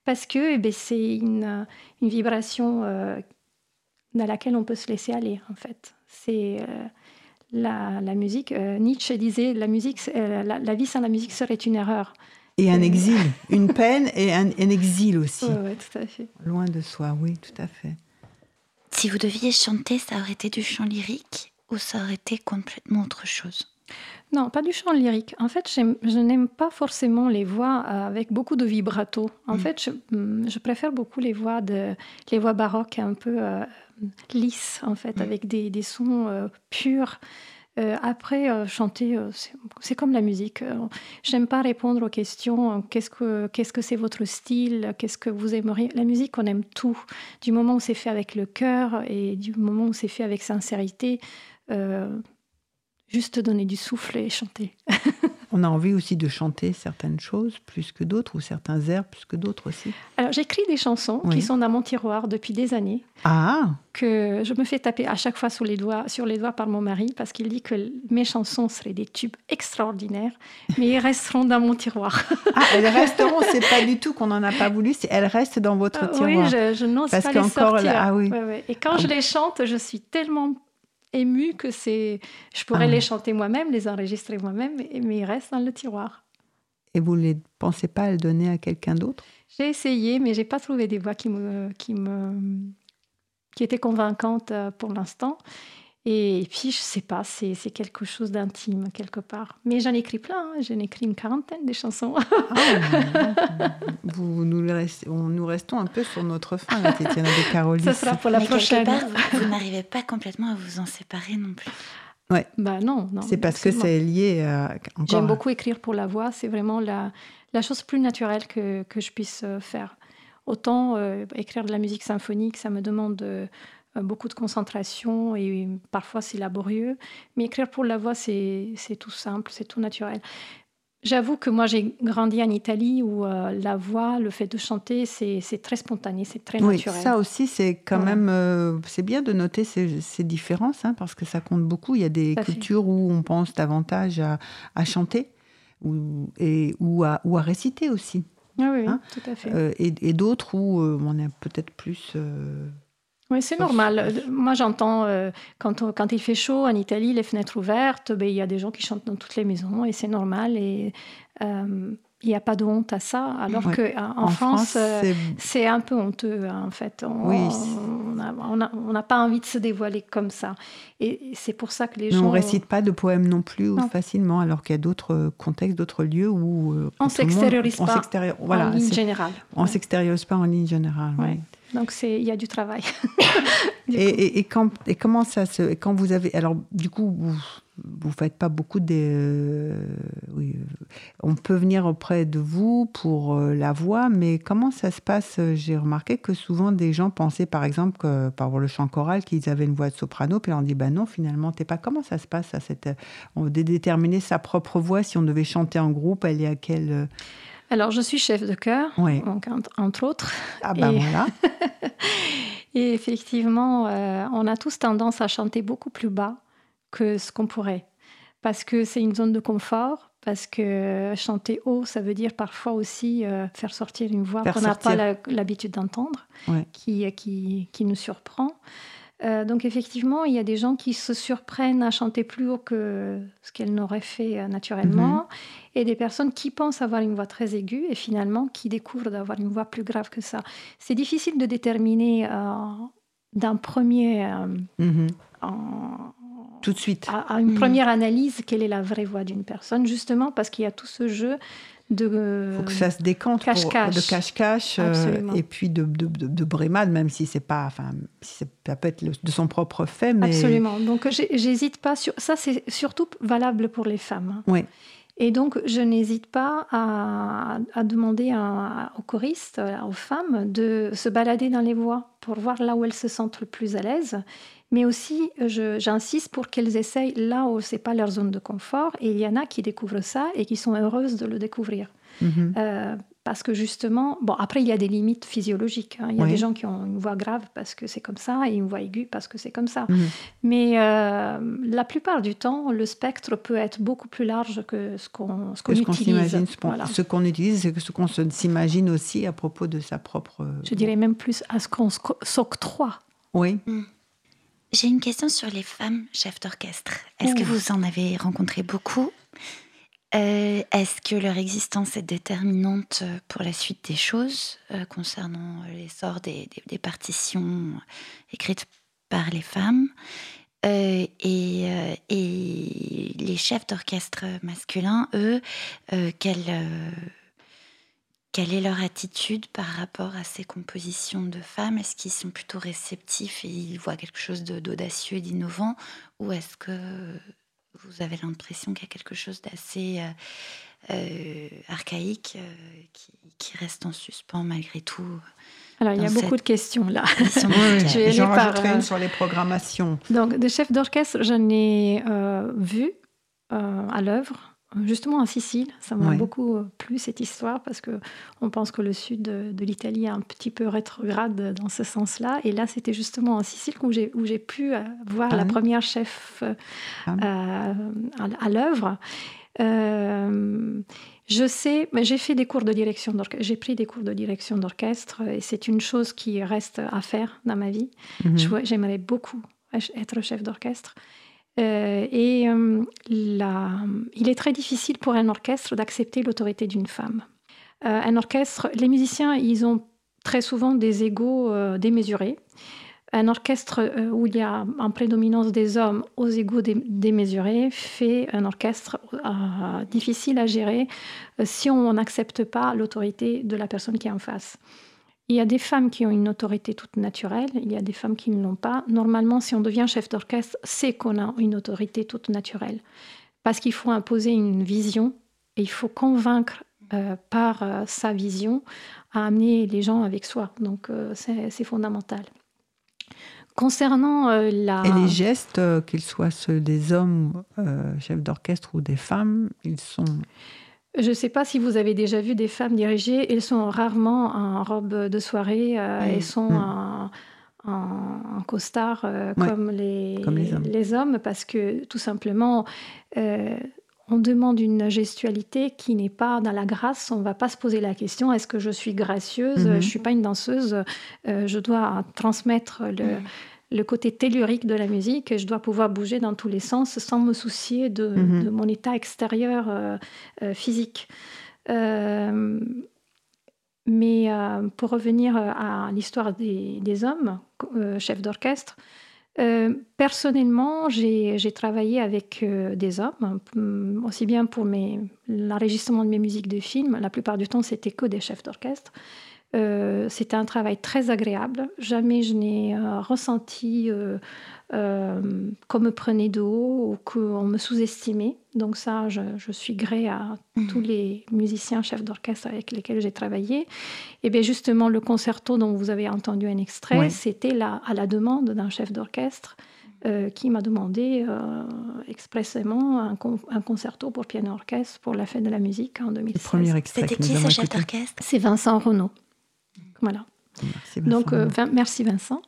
parce que eh ben, c'est une, vibration euh, dans laquelle on peut se laisser aller en fait. C'est euh, la, musique, euh, Nietzsche disait la, musique, euh, la, vie sans la musique serait une erreur. Et un exil, une peine et un, exil aussi. Oui, tout à fait. Loin de soi, oui, tout à fait. Si vous deviez chanter, ça aurait été du chant lyrique ou ça aurait été complètement autre chose? Non, pas du chant lyrique. En fait, je n'aime pas forcément les voix euh, avec beaucoup de vibrato. En mm. fait, mm, je, préfère beaucoup les voix, de, les voix baroques un peu lisse, en fait, mm. avec des, des sons euh, purs. Euh, après, euh, chanter, c'est comme la musique. J'aime pas répondre aux questions. Qu'est-ce que qu'est-ce que c'est votre style Qu'est-ce que vous aimeriez La musique, on aime tout. Du moment où c'est fait avec le cœur et du moment où c'est fait avec sincérité, juste donner du souffle et chanter. On a envie aussi de chanter certaines choses plus que d'autres, ou certains airs plus que d'autres aussi. Alors j'écris des chansons qui sont dans mon tiroir depuis des années. Ah Que je me fais taper à chaque fois sur les doigts, sur les doigts par mon mari parce qu'il dit que mes chansons seraient des tubes extraordinaires, mais ils resteront dans mon tiroir. ah, elles resteront, c'est pas du tout qu'on n'en a pas voulu, elles restent dans votre tiroir. Oui, je, je n'ose pas les sortir. ah, oui. Et quand je les chante, je suis tellement émue que c'est, je pourrais ah. les chanter moi-même, les enregistrer moi-même, mais ils restent dans le tiroir. Et vous ne pensez pas à le donner à quelqu'un d'autre? J'ai essayé, mais j'ai pas trouvé des voix qui me, qui me, qui étaient convaincantes euh, pour l'instant. Et puis, je sais pas, c'est quelque chose d'intime quelque part. Mais j'en écris plein, hein. j'en écris une quarantaine des chansons. Ah, vous, nous, nous restons un peu sur notre fin, là, Tétiana de Caroline. Ça sera pour la prochaine. Part, vous, n'arrivez pas complètement à vous en séparer non plus. Ouais. Bah non, non. C'est parce que c'est lié à. J'aime beaucoup écrire pour la voix, c'est vraiment la, la chose plus naturelle que, que je puisse euh, faire. Autant euh, écrire de la musique symphonique, ça me demande. Euh, beaucoup de concentration et parfois c'est laborieux. Mais écrire pour la voix, c'est tout simple, c'est tout naturel. J'avoue que moi j'ai grandi en Italie où euh, la voix, le fait de chanter, c'est très spontané, c'est très oui, naturel. Ça aussi, c'est quand même, euh, c'est bien de noter ces, ces différences hein, parce que ça compte beaucoup. Il y a des cultures où on pense davantage à, à chanter ou, et, ou, à, ou à réciter aussi. Ah oui, hein. tout à fait. et, et d'autres où on est peut-être plus oui, c'est normal. Moi, j'entends euh, quand, quand il fait chaud en Italie, les fenêtres ouvertes, ben, il y a des gens qui chantent dans toutes les maisons et c'est normal. Et euh, il n'y a pas de honte à ça. Alors qu'en en, France, euh, c'est un peu honteux, hein, en fait. On, oui. On n'a pas envie de se dévoiler comme ça. Et c'est pour ça que les gens. On ne récite pas de poèmes non plus facilement, alors qu'il y a d'autres contextes, d'autres lieux où. on ne s'extériorise pas voilà, en ligne générale. On ne s'extériorise pas en ligne générale, oui. Donc il y a du travail. et, et, quand, et comment ça se... Quand vous avez... Alors du coup, vous vous faites pas beaucoup de... Euh, oui, euh, on peut venir auprès de vous pour euh, la voix, mais comment ça se passe? J'ai remarqué que souvent des gens pensaient par exemple que, par le chant choral qu'ils avaient une voix de soprano, puis on dit bah non finalement t'es pas. Comment ça se passe à cette... On veut déterminer sa propre voix si on devait chanter en groupe, elle est à quelle... Alors, je suis chef de chœur, entre autres. Ah ben voilà. et effectivement, euh, on a tous tendance à chanter beaucoup plus bas que ce qu'on pourrait. Parce que c'est une zone de confort, parce que chanter haut, ça veut dire parfois aussi euh, faire sortir une voix qu'on n'a pas l'habitude d'entendre, qui, qui, qui, nous surprend. Euh, donc effectivement, il y a des gens qui se surprennent à chanter plus haut que ce qu'elles n'auraient fait euh, naturellement, mhm. et des personnes qui pensent avoir une voix très aiguë et finalement qui découvrent d'avoir une voix plus grave que ça. C'est difficile de déterminer euh, d'un premier... Mhm. Tout de suite. À, une mhm. première analyse, quelle est la vraie voix d'une personne, justement parce qu'il y a tout ce jeu de faut que ça se décante cache -cache. de cache-cache euh, et puis de, de, de, brémade même si c'est pas enfin si ça peut être de son propre fait mais absolument. Donc j'hésite pas sur ça c'est surtout valable pour les femmes oui. Et donc, je n'hésite pas à, à demander à, aux choristes, aux femmes, de se balader dans les voies pour voir là où elles se sentent le plus à l'aise mais aussi j'insiste pour qu'elles essayent là où c'est pas leur zone de confort. Et il y en a qui découvrent ça et qui sont heureuses de le découvrir. Mhm. Euh, parce que justement, bon, après, il y a des limites physiologiques. Hein. Il y a des gens qui ont une voix grave parce que c'est comme ça et une voix aiguë parce que c'est comme ça. Mhm. Mais euh, la plupart du temps, le spectre peut être beaucoup plus large que ce qu'on qu utilise. Ce qu'on utilise, c'est ce qu'on s'imagine aussi à propos de sa propre. Je dirais même plus à ce qu'on s'octroie. Oui. Mm. J'ai une question sur les femmes chefs d'orchestre. Est-ce que vous en avez rencontré beaucoup? Euh, Est-ce que leur existence est déterminante pour la suite des choses euh, concernant l'essor des, des, partitions écrites par les femmes? Euh, et, et, les chefs d'orchestre masculins, eux, quelle quelle est leur attitude par rapport à ces compositions de femmes? Est-ce qu'ils sont plutôt réceptifs et ils voient quelque chose d'audacieux et d'innovant? Ou est-ce que vous avez l'impression qu'il y a quelque chose d'assez euh, euh, archaïque euh, qui, reste en suspens malgré tout alors, il y a beaucoup de questions là. Je vais J'en une sur les programmations. Donc, des chefs d'orchestre, j'en ai vu à l'œuvre justement en Sicile. Ça m'a beaucoup plu cette histoire parce que on pense que le sud de, l'Italie est un petit peu rétrograde dans ce sens-là. Et là, c'était justement en Sicile où j'ai, où j'ai pu voir la première chef ah. à, l'œuvre. Je sais, mais j'ai fait des cours de direction d'orchestre. J'ai pris des cours de direction d'orchestre et c'est une chose qui reste à faire dans ma vie. Mhm. J'aimerais beaucoup être chef d'orchestre. Euh, et euh, il est très difficile pour un orchestre d'accepter l'autorité d'une femme. Euh, un orchestre, les musiciens, ils ont très souvent des égaux démesurés un orchestre où il y a en prédominance des hommes aux égaux démesurés fait un orchestre difficile à gérer si on n'accepte pas l'autorité de la personne qui est en face. Il y a des femmes qui ont une autorité toute naturelle, il y a des femmes qui ne l'ont pas. Normalement, si on devient chef d'orchestre, c'est qu'on a une autorité toute naturelle. Parce qu'il faut imposer une vision et il faut convaincre par sa vision à amener les gens avec soi. Donc c'est fondamental. Concernant euh, la... Et les gestes, euh, qu'ils soient ceux des hommes, euh, chefs d'orchestre ou des femmes, ils sont... Je ne sais pas si vous avez déjà vu des femmes diriger, elles sont rarement en robe de soirée, elles sont mm. en, costard comme, les, les, hommes. les, hommes. parce que tout simplement, on demande une gestualité qui n'est pas dans la grâce. On ne va pas se poser la question est-ce que je suis gracieuse? Je ne suis pas une danseuse. Euh, je dois transmettre mhm. Le, côté tellurique de la musique. Je dois pouvoir bouger dans tous les sens sans me soucier de, mhm. mon état extérieur euh, euh, physique. mais pour revenir à l'histoire des, hommes, chefs d'orchestre, euh, personnellement, j'ai travaillé avec euh, des hommes, mm, aussi bien pour l'enregistrement de mes musiques de films. La plupart du temps, c'était que des chefs d'orchestre. Euh, c'était un travail très agréable. Jamais je n'ai ressenti euh, qu'on me prenait de haut ou qu'on me sous-estimait. Donc ça, je, suis gré à mhm. tous les musiciens, chefs d'orchestre avec lesquels j'ai travaillé. Et bien justement, le concerto dont vous avez entendu un extrait, c'était à la demande d'un chef d'orchestre euh, qui m'a demandé euh, expressément un, un, concerto pour piano-orchestre pour la fête de la musique en 2016. Le premier extrait C'était qui ce chef d'orchestre? C'est Vincent Renaud. Voilà. Merci Vincent. Donc, merci Vincent.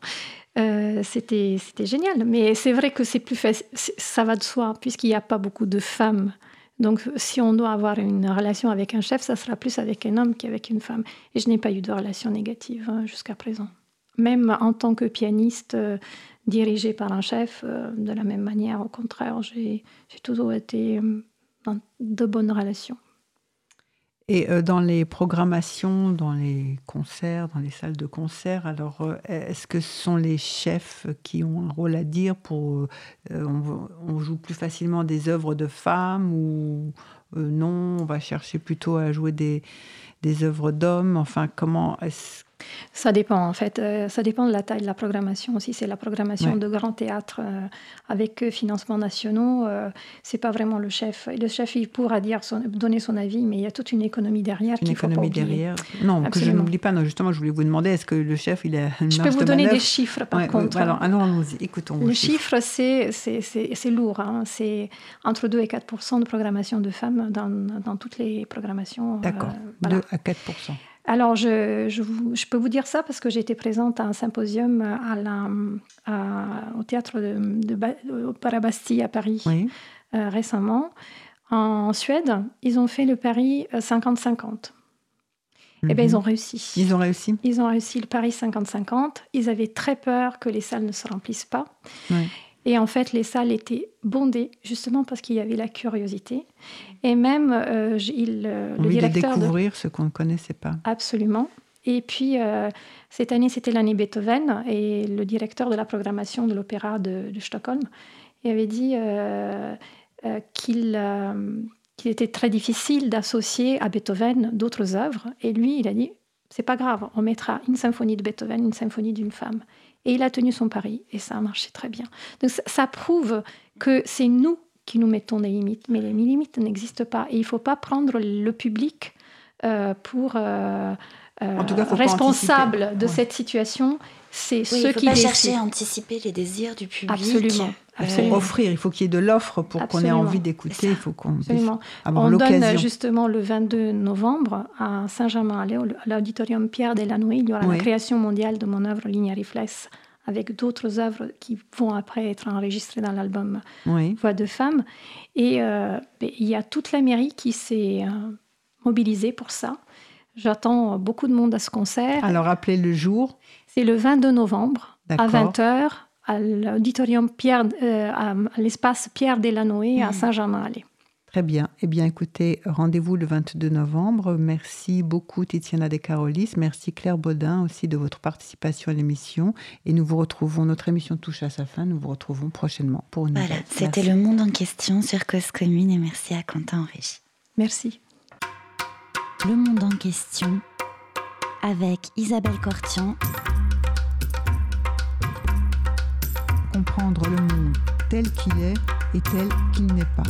Euh, c'était génial. Mais c'est vrai que c'est plus facile, ça va de soi, puisqu'il n'y a pas beaucoup de femmes. Donc, si on doit avoir une relation avec un chef, ça sera plus avec un homme qu'avec une femme. Et je n'ai pas eu de relation négative hein, jusqu'à présent. Même en tant que pianiste euh, dirigé par un chef, euh, de la même manière, au contraire, j'ai toujours été dans de bonnes relations. Et euh, dans les programmations, dans les concerts, dans les salles de concert, alors euh, est-ce que ce sont les chefs qui ont un rôle à dire pour euh, on, joue plus facilement des œuvres de femmes ou non On va chercher plutôt à jouer des, œuvres d'hommes? Enfin, comment est-ce ça dépend en fait. Euh, ça dépend de la taille de la programmation aussi. C'est la programmation de grands théâtres euh, avec financements nationaux. Euh, c'est pas vraiment le chef. Le chef, il pourra dire donner son avis, mais il y a toute une économie derrière. Une économie derrière. Non, que je n'oublie pas. Non, justement, je voulais vous demander est-ce que le chef, il a une Je peux vous donner des chiffres par contre. alors, allons-y. Écoutons. Les chiffres, c'est lourd. Hein. C'est entre 2 et 4 de programmation de femmes dans, dans toutes les programmations. D'accord. 2 à 4 alors, je, je, peux vous dire ça parce que été présente à un symposium à la, au théâtre de, de, Bastille à Paris euh, récemment. En Suède, ils ont fait le pari 50-50. Et Eh bien, ils mhm. ont réussi. Ils ont réussi Ils ont réussi le pari 50-50. Ils avaient très peur que les salles ne se remplissent pas. Et en fait, les salles étaient bondées, justement parce qu'il y avait la curiosité. Et même, euh, il, euh, le directeur. de découvrir ce qu'on ne connaissait pas. Absolument. Et puis, euh, cette année, c'était l'année Beethoven, et le directeur de la programmation de l'opéra de, Stockholm avait dit qu'il était très difficile d'associer à Beethoven d'autres œuvres. Et lui, il a dit c'est pas grave, on mettra une symphonie de Beethoven, une symphonie d'une femme. Et il a tenu son pari et ça a marché très bien. Donc ça, prouve que c'est nous qui nous mettons des limites, mais les limites n'existent pas. Et il ne faut pas prendre le public euh, pour, euh, responsables de cette situation, c'est ceux qui Il ne faut pas chercher à anticiper les désirs du public. Absolument. Absolument. Offrir, il faut qu'il y ait de l'offre pour qu'on ait envie d'écouter, il faut qu'on puisse avoir l'occasion. On donne justement le 22 novembre à Saint-Germain-en-Laye, à l'auditorium Pierre Delanoë, il y aura la création mondiale de mon œuvre Ligne Reflex avec d'autres œuvres qui vont après être enregistrées dans l'album Voix de femmes. Et euh, ben, il y a toute la mairie qui s'est euh, mobilisée pour ça. J'attends beaucoup de monde à ce concert. Alors, rappelez le jour. C'est le 22 novembre à 20h à l'auditorium Pierre, euh, à l'espace Pierre Delanoë à mmh. Saint-Germain-en-Laye. Très bien. Eh bien, écoutez, rendez-vous le 22 novembre. Merci beaucoup, Tiziana De Carolis. Merci, Claire Baudin, aussi de votre participation à l'émission. Et nous vous retrouvons, notre émission touche à sa fin. Nous vous retrouvons prochainement pour une Voilà, c'était le monde en question sur Cause Commune. Et merci à Quentin Régie. Merci. Le monde en question avec Isabelle Cortian. Comprendre le monde tel qu'il est et tel qu'il n'est pas.